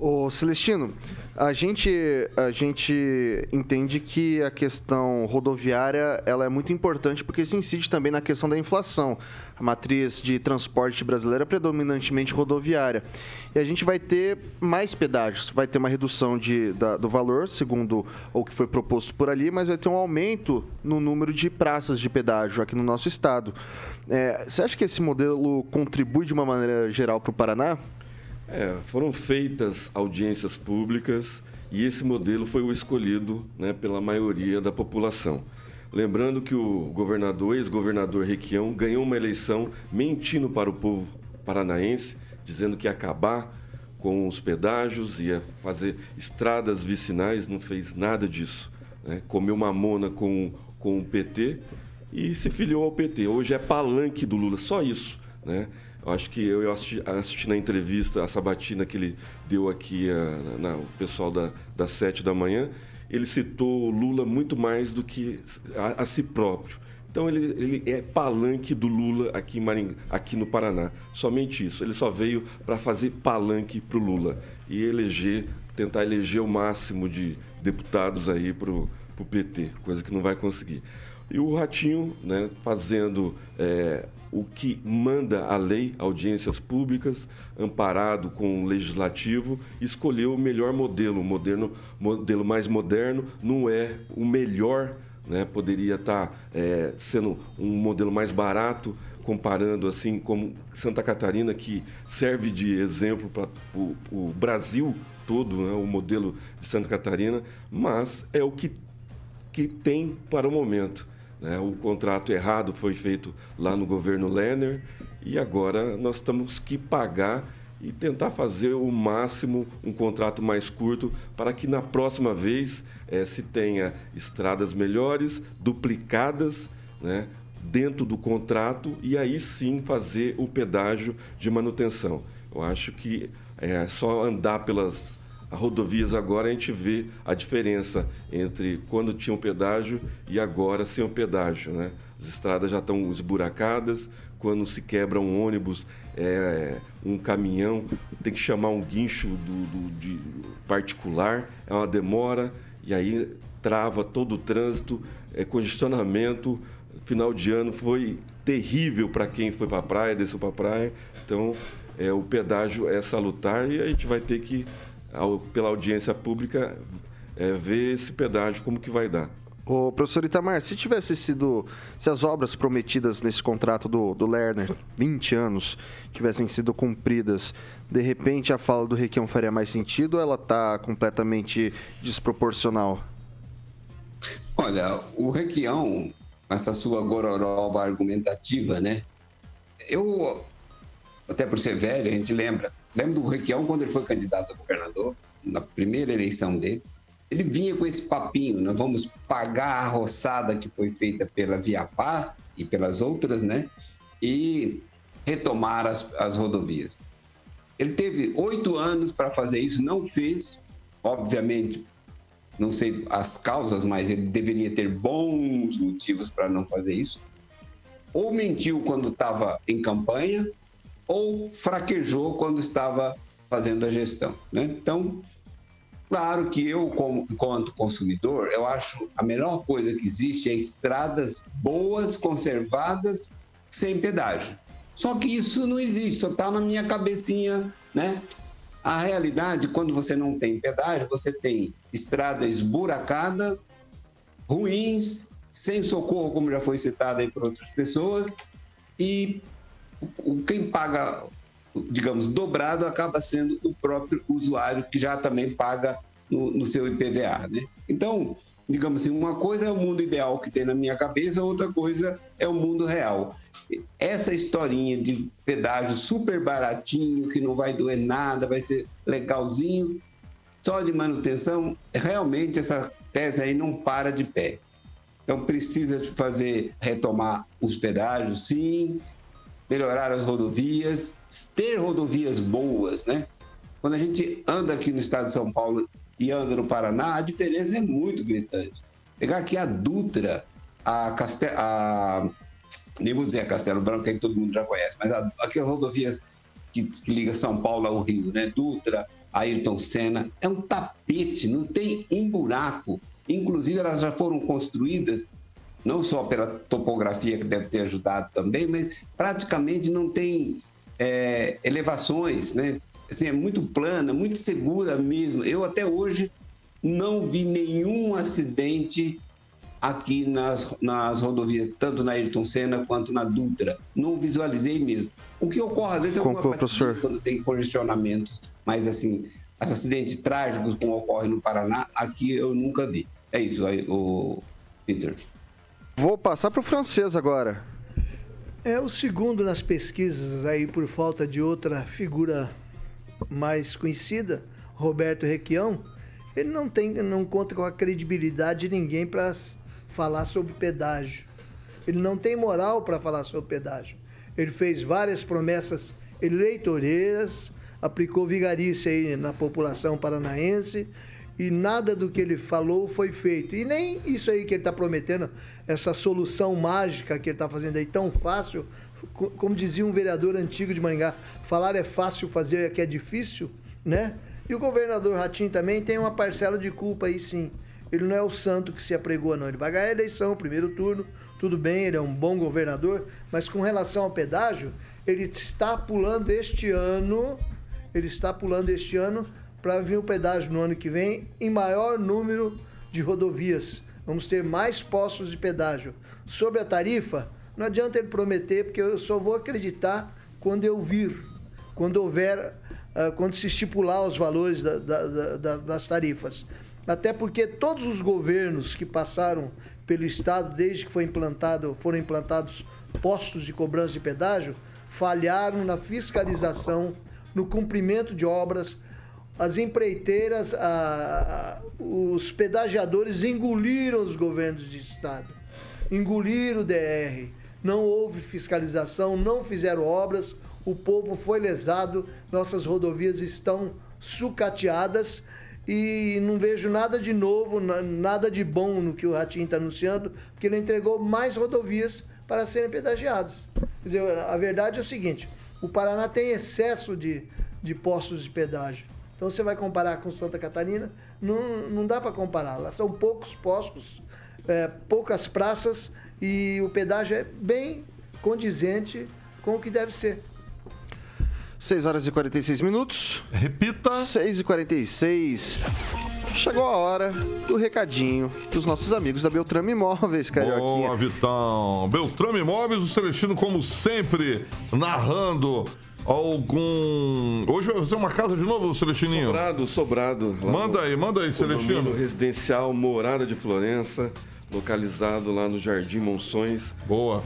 Ô Celestino, a gente, a gente entende que a questão rodoviária ela é muito importante porque isso incide também na questão da inflação. A matriz de transporte brasileira é predominantemente rodoviária. E a gente vai ter mais pedágios, vai ter uma redução de, da, do valor, segundo o que foi proposto por ali, mas vai ter um aumento no número de praças de pedágio aqui no nosso estado. É, você acha que esse modelo contribui de uma maneira geral para o Paraná? É, foram feitas audiências públicas e esse modelo foi o escolhido né, pela maioria da população. Lembrando que o governador, ex-governador Requião, ganhou uma eleição mentindo para o povo paranaense, dizendo que ia acabar com os pedágios, ia fazer estradas vicinais, não fez nada disso. Né? Comeu mamona com, com o PT e se filiou ao PT. Hoje é palanque do Lula, só isso. Né? Eu acho que eu assisti, assisti, na entrevista a sabatina que ele deu aqui a, na, o pessoal da, das sete da manhã. Ele citou Lula muito mais do que a, a si próprio. Então ele, ele, é palanque do Lula aqui, Maring, aqui no Paraná. Somente isso. Ele só veio para fazer palanque para o Lula e eleger, tentar eleger o máximo de deputados aí para o PT, coisa que não vai conseguir. E o Ratinho, né, fazendo é, o que manda a lei, audiências públicas, amparado com o legislativo, escolheu o melhor modelo, o moderno, modelo mais moderno, não é o melhor, né? poderia estar é, sendo um modelo mais barato, comparando assim como Santa Catarina, que serve de exemplo para o Brasil todo, né? o modelo de Santa Catarina, mas é o que, que tem para o momento. Né? O contrato errado foi feito lá no governo Lenner e agora nós temos que pagar e tentar fazer o máximo um contrato mais curto para que na próxima vez eh, se tenha estradas melhores, duplicadas, né, dentro do contrato e aí sim fazer o pedágio de manutenção. Eu acho que é só andar pelas rodovias agora a gente vê a diferença entre quando tinha o pedágio e agora sem o pedágio. Né? As estradas já estão esburacadas, quando se quebra um ônibus, é, um caminhão, tem que chamar um guincho do, do, de particular, é uma demora, e aí trava todo o trânsito, é congestionamento. Final de ano foi terrível para quem foi para a praia, desceu para a praia. Então, é, o pedágio é salutar e a gente vai ter que ao, pela audiência pública, é, ver esse pedágio, como que vai dar. Ô, professor Itamar, se tivesse sido, se as obras prometidas nesse contrato do, do Lerner, 20 anos, tivessem sido cumpridas, de repente a fala do Requião faria mais sentido ou ela está completamente desproporcional? Olha, o Requião, essa sua gororoba argumentativa, né? Eu, até por ser velho, a gente lembra, Lembro do Requião quando ele foi candidato a governador, na primeira eleição dele. Ele vinha com esse papinho, nós vamos pagar a roçada que foi feita pela Viapar e pelas outras, né? E retomar as, as rodovias. Ele teve oito anos para fazer isso, não fez, obviamente, não sei as causas, mas ele deveria ter bons motivos para não fazer isso. Ou mentiu quando estava em campanha, ou fraquejou quando estava fazendo a gestão. Né? Então, claro que eu, como, enquanto consumidor, eu acho a melhor coisa que existe é estradas boas, conservadas, sem pedágio. Só que isso não existe, só está na minha cabecinha, né? A realidade, quando você não tem pedágio, você tem estradas buracadas, ruins, sem socorro, como já foi citado aí por outras pessoas, e quem paga, digamos, dobrado acaba sendo o próprio usuário que já também paga no, no seu IPVA, né? Então, digamos assim, uma coisa é o mundo ideal que tem na minha cabeça, outra coisa é o mundo real. Essa historinha de pedágio super baratinho, que não vai doer nada, vai ser legalzinho, só de manutenção, realmente essa tese aí não para de pé. Então precisa fazer retomar os pedágios, sim, melhorar as rodovias, ter rodovias boas, né? Quando a gente anda aqui no estado de São Paulo e anda no Paraná, a diferença é muito gritante. Pegar aqui a Dutra, a Castel... a nem vou dizer a Castelo Branco, que todo mundo já conhece, mas a... aquelas rodovias que, que liga São Paulo ao Rio, né? Dutra, Ayrton Senna. É um tapete, não tem um buraco. Inclusive, elas já foram construídas, não só pela topografia que deve ter ajudado também, mas praticamente não tem é, elevações, né? Assim, é muito plana, muito segura mesmo. Eu até hoje não vi nenhum acidente aqui nas, nas rodovias, tanto na Ayrton Senna quanto na Dutra. Não visualizei mesmo. O que ocorre às vezes é batidinha quando tem congestionamentos, mas assim, acidentes trágicos como ocorre no Paraná, aqui eu nunca vi. É isso, aí, o Peter. Vou passar para o francês agora. É o segundo nas pesquisas aí por falta de outra figura mais conhecida, Roberto Requião. Ele não tem, não conta com a credibilidade de ninguém para falar sobre pedágio. Ele não tem moral para falar sobre pedágio. Ele fez várias promessas eleitoreiras, aplicou vigarice aí na população paranaense e nada do que ele falou foi feito. E nem isso aí que ele está prometendo, essa solução mágica que ele está fazendo aí tão fácil, como dizia um vereador antigo de Maringá, falar é fácil, fazer é que é difícil, né? E o governador Ratinho também tem uma parcela de culpa aí sim. Ele não é o santo que se apregou, não. Ele vai ganhar a eleição, primeiro turno, tudo bem, ele é um bom governador, mas com relação ao pedágio, ele está pulando este ano, ele está pulando este ano para vir o pedágio no ano que vem em maior número de rodovias. Vamos ter mais postos de pedágio. Sobre a tarifa, não adianta ele prometer, porque eu só vou acreditar quando eu vir, quando houver, uh, quando se estipular os valores da, da, da, das tarifas até porque todos os governos que passaram pelo estado desde que foi implantado, foram implantados postos de cobrança de pedágio, falharam na fiscalização, no cumprimento de obras. As empreiteiras, a, a, os pedagiadores engoliram os governos de estado, engoliram o DR. Não houve fiscalização, não fizeram obras, o povo foi lesado, nossas rodovias estão sucateadas e não vejo nada de novo, nada de bom no que o Ratinho está anunciando, porque ele entregou mais rodovias para serem pedagiadas. Quer dizer, a verdade é o seguinte: o Paraná tem excesso de, de postos de pedágio. Então você vai comparar com Santa Catarina, não, não dá para comparar. Lá são poucos postos, é, poucas praças e o pedágio é bem condizente com o que deve ser. 6 horas e 46 minutos. Repita. 6 e 46. Chegou a hora do recadinho dos nossos amigos da Beltrame Imóveis, Carioquinha. Boa, Vitão. Beltrame Imóveis, o Celestino, como sempre, narrando algum. Hoje vai fazer uma casa de novo, Celestininho? Sobrado, sobrado. Manda aí, manda aí, Celestino. residencial Morada de Florença, localizado lá no Jardim Monções. Boa.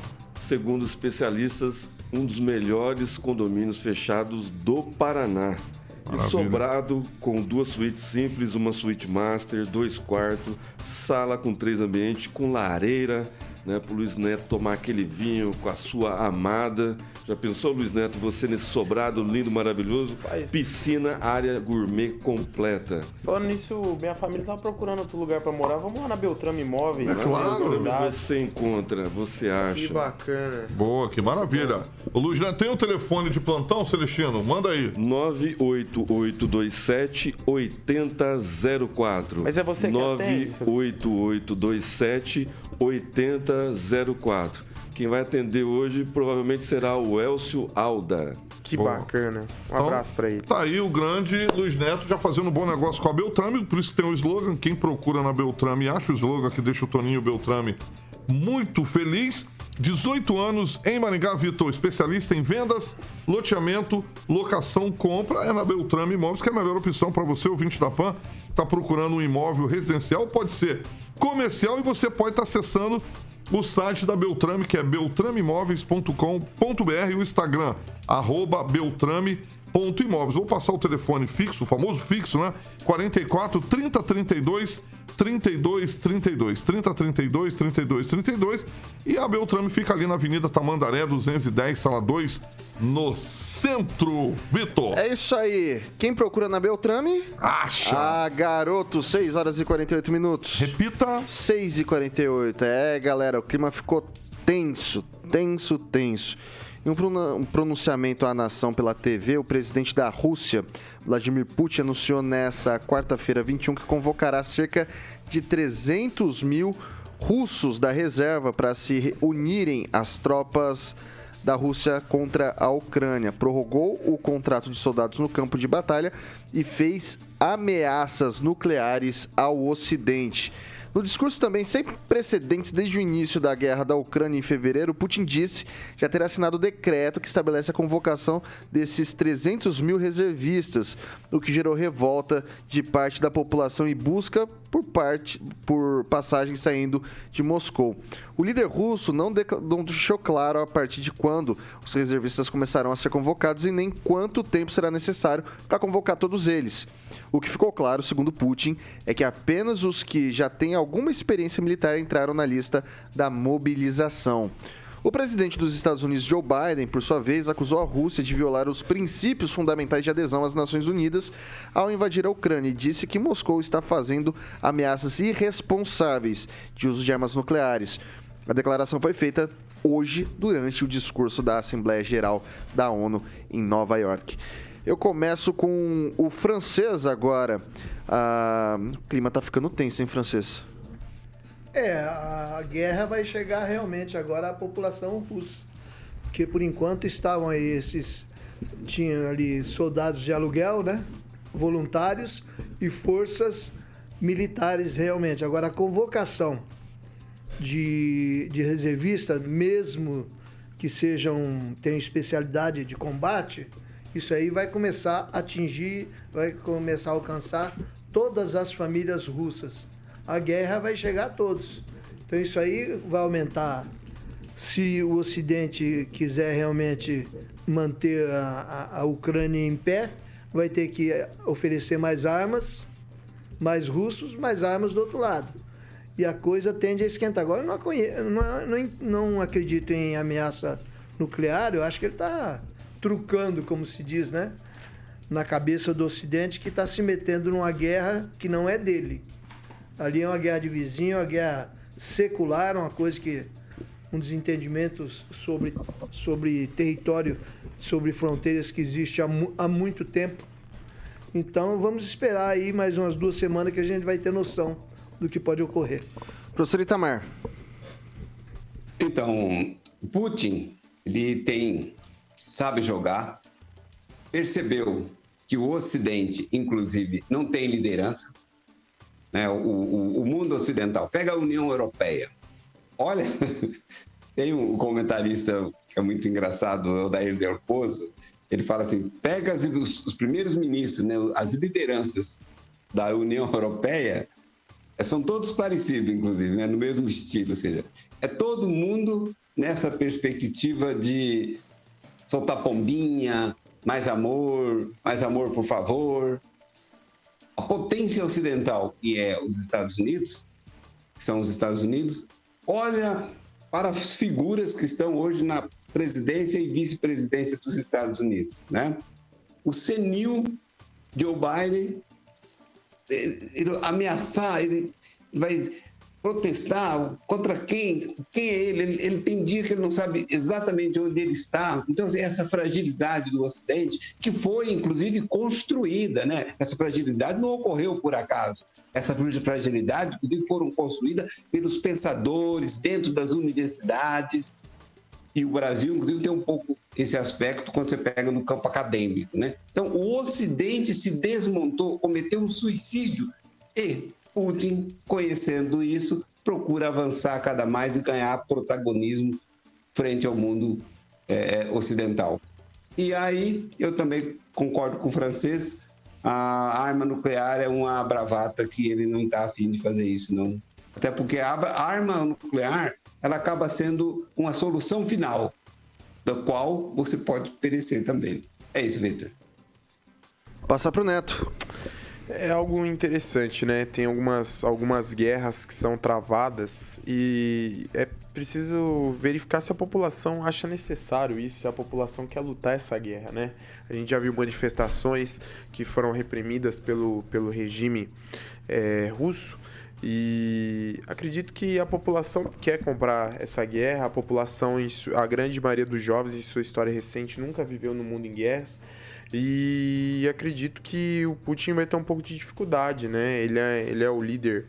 Segundo especialistas, um dos melhores condomínios fechados do Paraná. Maravilha. E sobrado com duas suítes simples, uma suíte master, dois quartos, sala com três ambientes, com lareira, né, para o Luiz Neto tomar aquele vinho com a sua amada. Já pensou, Luiz Neto, você nesse sobrado lindo, maravilhoso? Piscina, área gourmet completa. Falando nisso, minha família tava procurando outro lugar para morar. Vamos lá na Beltrame Imóveis. É claro. Você encontra, você acha. Que bacana. Boa, que maravilha. O Luiz Neto tem o um telefone de plantão, Celestino? Manda aí. 98827 8004. Mas é você que 98827 8004. Quem vai atender hoje provavelmente será o Elcio Alda. Que bacana. Um então, abraço para ele. Tá aí o grande Luiz Neto já fazendo um bom negócio com a Beltrame, por isso que tem o slogan. Quem procura na Beltrame acha o slogan que deixa o Toninho Beltrame muito feliz. 18 anos em Maringá, Vitor, especialista em vendas, loteamento, locação, compra. É na Beltrame Imóveis, que é a melhor opção para você, ouvinte da PAN. Está procurando um imóvel residencial, pode ser comercial e você pode estar tá acessando o site da Beltrame, que é beltrameimóveis.com.br o Instagram, arroba beltrame.imóveis. Vou passar o telefone fixo, o famoso fixo, né? 44 30 32 32 32 30 32 32 32 e a Beltrame fica ali na Avenida Tamandaré 210, sala 2, no centro, Vitor. É isso aí. Quem procura na Beltrame? Acha. Ah, garoto, 6 horas e 48 minutos. Repita. 6 e 48. É, galera, o clima ficou tenso, tenso, tenso. Em um pronu- pronunciamento à nação pela TV, o presidente da Rússia, Vladimir Putin, anunciou nesta quarta-feira 21 que convocará cerca de 300 mil russos da reserva para se unirem às tropas da Rússia contra a Ucrânia. Prorrogou o contrato de soldados no campo de batalha e fez ameaças nucleares ao Ocidente. No discurso também sem precedentes desde o início da guerra da Ucrânia em fevereiro, Putin disse já ter assinado o decreto que estabelece a convocação desses 300 mil reservistas, o que gerou revolta de parte da população e busca por parte por passagem saindo de Moscou. O líder russo não, deixou claro a partir de quando os reservistas começarão a ser convocados e nem quanto tempo será necessário para convocar todos eles. O que ficou claro, segundo Putin, é que apenas os que já têm alguma experiência militar entraram na lista da mobilização. O presidente dos Estados Unidos, Joe Biden, por sua vez, acusou a Rússia de violar os princípios fundamentais de adesão às Nações Unidas ao invadir a Ucrânia e disse que Moscou está fazendo ameaças irresponsáveis de uso de armas nucleares. A declaração foi feita hoje durante o discurso da Assembleia Geral da ONU em Nova York. Eu começo com o francês agora. Ah, o clima tá ficando tenso, hein, francês? É, a guerra vai chegar realmente agora à população russa. Porque por enquanto estavam aí esses. Tinha ali soldados de aluguel, né? Voluntários e forças militares realmente. Agora a convocação de, de reservista, mesmo que sejam tenham especialidade de combate, isso aí vai começar a atingir, vai começar a alcançar todas as famílias russas. A guerra vai chegar a todos. Então isso aí vai aumentar. Se o Ocidente quiser realmente manter a, a, Ucrânia em pé, vai ter que oferecer mais armas, mais russos, mais armas do outro lado. E a coisa tende a esquentar. Agora eu não, não, não, não acredito em ameaça nuclear, eu acho que ele está trucando, como se diz, né? Na cabeça do Ocidente que está se metendo numa guerra que não é dele. Ali é uma guerra de vizinho, uma guerra secular, uma coisa que um desentendimentos sobre, sobre território, sobre fronteiras que existe há, há muito tempo. Então vamos esperar aí mais umas duas semanas que a gente vai ter noção do que pode ocorrer. Professor Itamar. Então, Putin, ele tem, sabe jogar, percebeu que o Ocidente, inclusive, não tem liderança, né? o, o, o mundo ocidental. Pega a União Europeia. Olha, (laughs) tem um comentarista que é muito engraçado, é o Dair Del Pozo, ele fala assim, pega as- os, os primeiros ministros, né? as lideranças da União Europeia, é, são todos parecidos, inclusive, né? no mesmo estilo. Ou seja, é todo mundo nessa perspectiva de soltar pombinha, mais amor, mais amor, por favor. A potência ocidental, que é os Estados Unidos, que são os Estados Unidos, olha para as figuras que estão hoje na presidência e vice-presidência dos Estados Unidos, né? O senil Joe Biden ele, ele ameaçar, ele vai protestar contra quem? Quem é ele? ele? Ele tem dia que ele não sabe exatamente onde ele está. Então, assim, essa fragilidade do Ocidente, que foi, inclusive, construída, né? Essa fragilidade não ocorreu por acaso. Essa fragilidade, inclusive, foram construídas pelos pensadores dentro das universidades. E o Brasil, inclusive, tem um pouco esse aspecto quando você pega no campo acadêmico, né? Então, o Ocidente se desmontou, cometeu um suicídio e Putin, conhecendo isso, procura avançar cada mais e ganhar protagonismo frente ao mundo eh, ocidental. E aí, eu também concordo com o francês, a arma nuclear é uma bravata que ele não está afim de fazer isso, não. Até porque a arma nuclear, ela acaba sendo uma solução final, da qual você pode perecer também. É isso, Victor. Passar pro Neto. É algo interessante, né? Tem algumas, algumas guerras que são travadas e é preciso verificar se a população acha necessário isso, se a população quer lutar essa guerra, né? A gente já viu manifestações que foram reprimidas pelo, pelo regime é, russo E acredito que a população quer comprar essa guerra, a população, a grande maioria dos jovens em sua história recente nunca viveu no mundo em guerras. E acredito que o Putin vai ter um pouco de dificuldade, né? Ele é, ele é o líder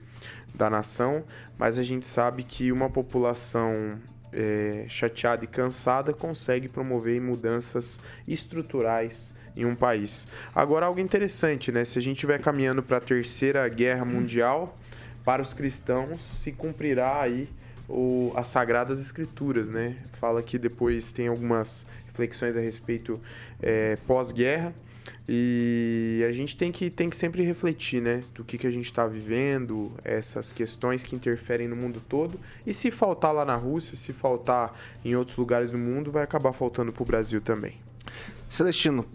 da nação, mas a gente sabe que uma população é, chateada e cansada consegue promover mudanças estruturais em um país. Agora, algo interessante, né? Se a gente estiver caminhando para a terceira guerra mundial, para os cristãos se cumprirá aí o, as sagradas escrituras, né? Fala que depois tem algumas reflexões a respeito é, pós-guerra e a gente tem que, tem que sempre refletir, né? Do que, que a gente está vivendo, essas questões que interferem no mundo todo. E se faltar lá na Rússia, se faltar em outros lugares do mundo, vai acabar faltando para o Brasil também. Celestino.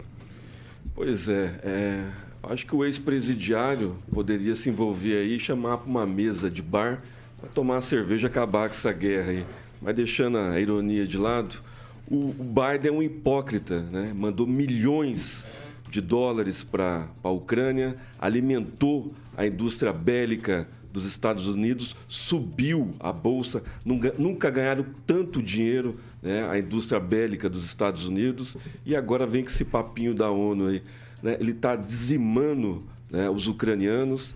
Pois é, é acho que o ex-presidiário poderia se envolver aí e chamar para uma mesa de bar para tomar uma cerveja e acabar com essa guerra aí. Mas deixando a ironia de lado, o Biden é um hipócrita, né? Mandou milhões de dólares para a Ucrânia, alimentou a indústria bélica dos Estados Unidos, subiu a bolsa, nunca, ganharam tanto dinheiro né, a indústria bélica dos Estados Unidos, e agora vem com esse papinho da ONU aí. Né, ele está dizimando né, os ucranianos,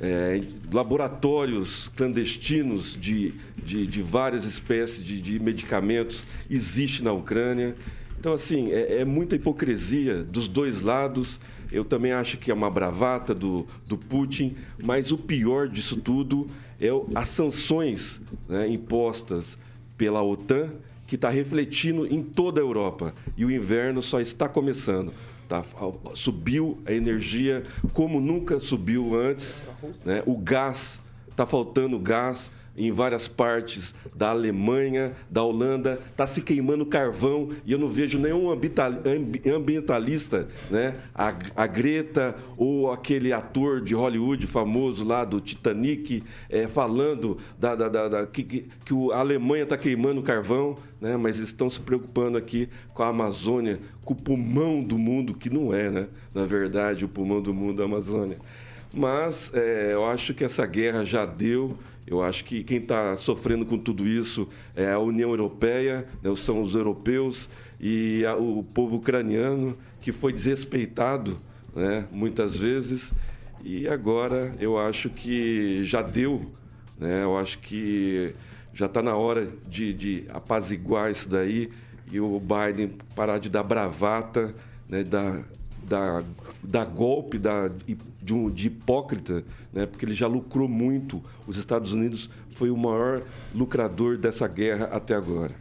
é, laboratórios clandestinos de, de, de várias espécies de, de medicamentos existem na Ucrânia. Então, assim, é, é, muita hipocrisia dos dois lados. Eu também acho que é uma bravata do, do Putin, mas o pior disso tudo é as sanções né, impostas pela OTAN, que está refletindo em toda a Europa. E o inverno só está começando. Tá, subiu a energia como nunca subiu antes. Né? O gás, está faltando gás em várias partes da Alemanha, da Holanda, está se queimando carvão e eu não vejo nenhum ambientalista, né? A, a, Greta ou aquele ator de Hollywood famoso lá do Titanic é, falando da, da, da, da que, que, que, a Alemanha está queimando carvão, né? mas estão se preocupando aqui com a Amazônia, com o pulmão do mundo, que não é, né? na verdade, o pulmão do mundo é a Amazônia. Mas é, eu acho que essa guerra já deu. Eu acho que quem está sofrendo com tudo isso é a União Europeia, né, são os europeus e a, o povo ucraniano, que foi desrespeitado né, muitas vezes. E agora eu acho que já deu. Né, eu acho que já está na hora de, de, apaziguar isso daí e o Biden parar de dar bravata, né, da, da da golpe da, de, um, de hipócrita, né? porque ele já lucrou muito. Os Estados Unidos foi o maior lucrador dessa guerra até agora.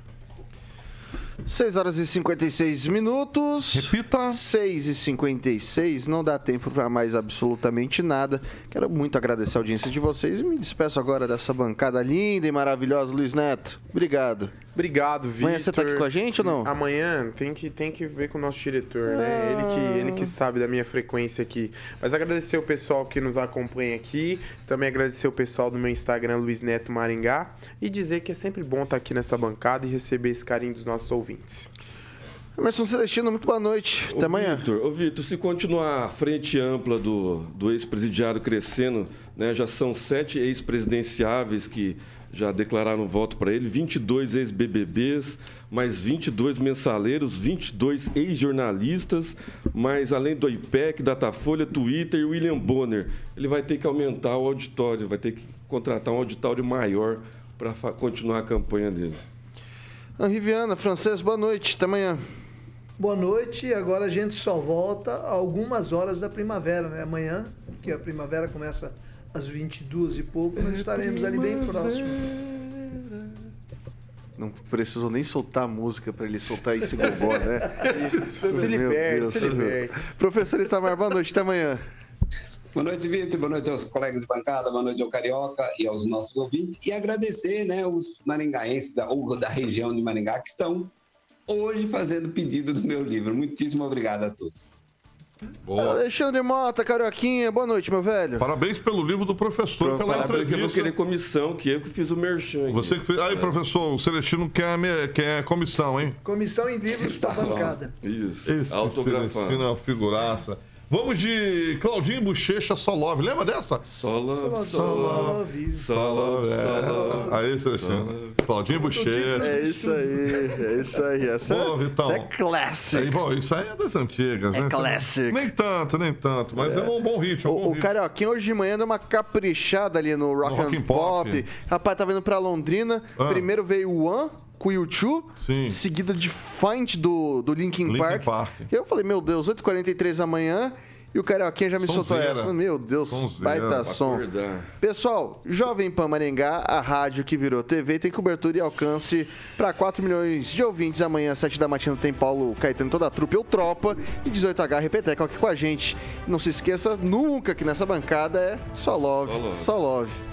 6 horas e 56 minutos. Repita. 6 e 56. Não dá tempo para mais absolutamente nada. Quero muito agradecer a audiência de vocês e me despeço agora dessa bancada linda e maravilhosa, Luiz Neto. Obrigado. Obrigado, Vitor. Amanhã você tá aqui com a gente ou não? Amanhã tem que, tem que ver com o nosso diretor, né? Ele que, ele que sabe da minha frequência aqui. Mas agradecer o pessoal que nos acompanha aqui. Também agradecer o pessoal do meu Instagram, Luiz Neto Maringá. E dizer que é sempre bom estar aqui nessa bancada e receber esse carinho dos nossos ouvintes. Emerson Celestino, muito boa noite. Até ô, amanhã. Vitor, ô Vitor, se continuar a frente ampla do, do ex-presidiário crescendo, né, já são sete ex-presidenciáveis que já declararam voto para ele, 22 ex-BBBs, mais 22 mensaleiros, 22 ex-jornalistas, mais além do IPEC, Datafolha, Twitter e William Bonner. Ele vai ter que aumentar o auditório, vai ter que contratar um auditório maior para continuar a campanha dele. Henri Viana, francês, boa noite, até amanhã. Boa noite, agora a gente só volta algumas horas da primavera, né? Amanhã, que a primavera começa às 22 e pouco, nós estaremos ali bem próximo. Não precisou nem soltar a música para ele soltar esse gogó, né? (laughs) Isso, se liberte, se liberte. Professor Itamar, boa noite, até amanhã. Boa noite, Vitor. Boa noite aos colegas de bancada, boa noite ao Carioca e aos nossos ouvintes. E agradecer né, os maringaenses da, ou da região de Maringá que estão hoje fazendo pedido do meu livro. Muitíssimo obrigado a todos. Boa. Alexandre Mota, Carioquinha, boa noite, meu velho. Parabéns pelo livro do professor, Pro, pela entrevista. Eu vou querer comissão, que eu que fiz o merchan. Aqui. Você que fez. Aí, é. professor, o Celestino quer, quer comissão, hein? Comissão em livros (laughs) tá bancada. Isso, Esse autografado. Celestino é uma figuraça. Vamos de Claudinho Bochecha Só Love. Lembra dessa? Só love, Só love, só love. É. Aí, Celestino. Claudinho Bochecha. É isso aí, é isso aí. Essa, Pô, Vitão. essa é clássica. Aí, bom, isso aí é das antigas, É né? classic. Nem tanto, nem tanto, mas é, um bom hit, é um bom O, o hit. Carioquinha hoje de manhã deu uma caprichada ali no Rock No and Rock and Pop. Pop. Rapaz, tá vindo pra Londrina. Ah. Primeiro veio o One com o YouTube, Sim. seguido de Find do, do Linkin, Linkin Park. Park. E eu falei, meu Deus, 8h43 da manhã. E o Carioquinha já me soltou Sonzeira. essa. Meu Deus, Sonzeira. baita som. acordar. Pessoal, Jovem Pan Maringá, a rádio que virou TV, tem cobertura e alcance para 4 milhões de ouvintes. Amanhã, às 7 da matina, tem Paulo Caetano, toda a trupe ou tropa. E 18H, Repeteco aqui com a gente. Não se esqueça nunca que nessa bancada é só love. Só love. Só love.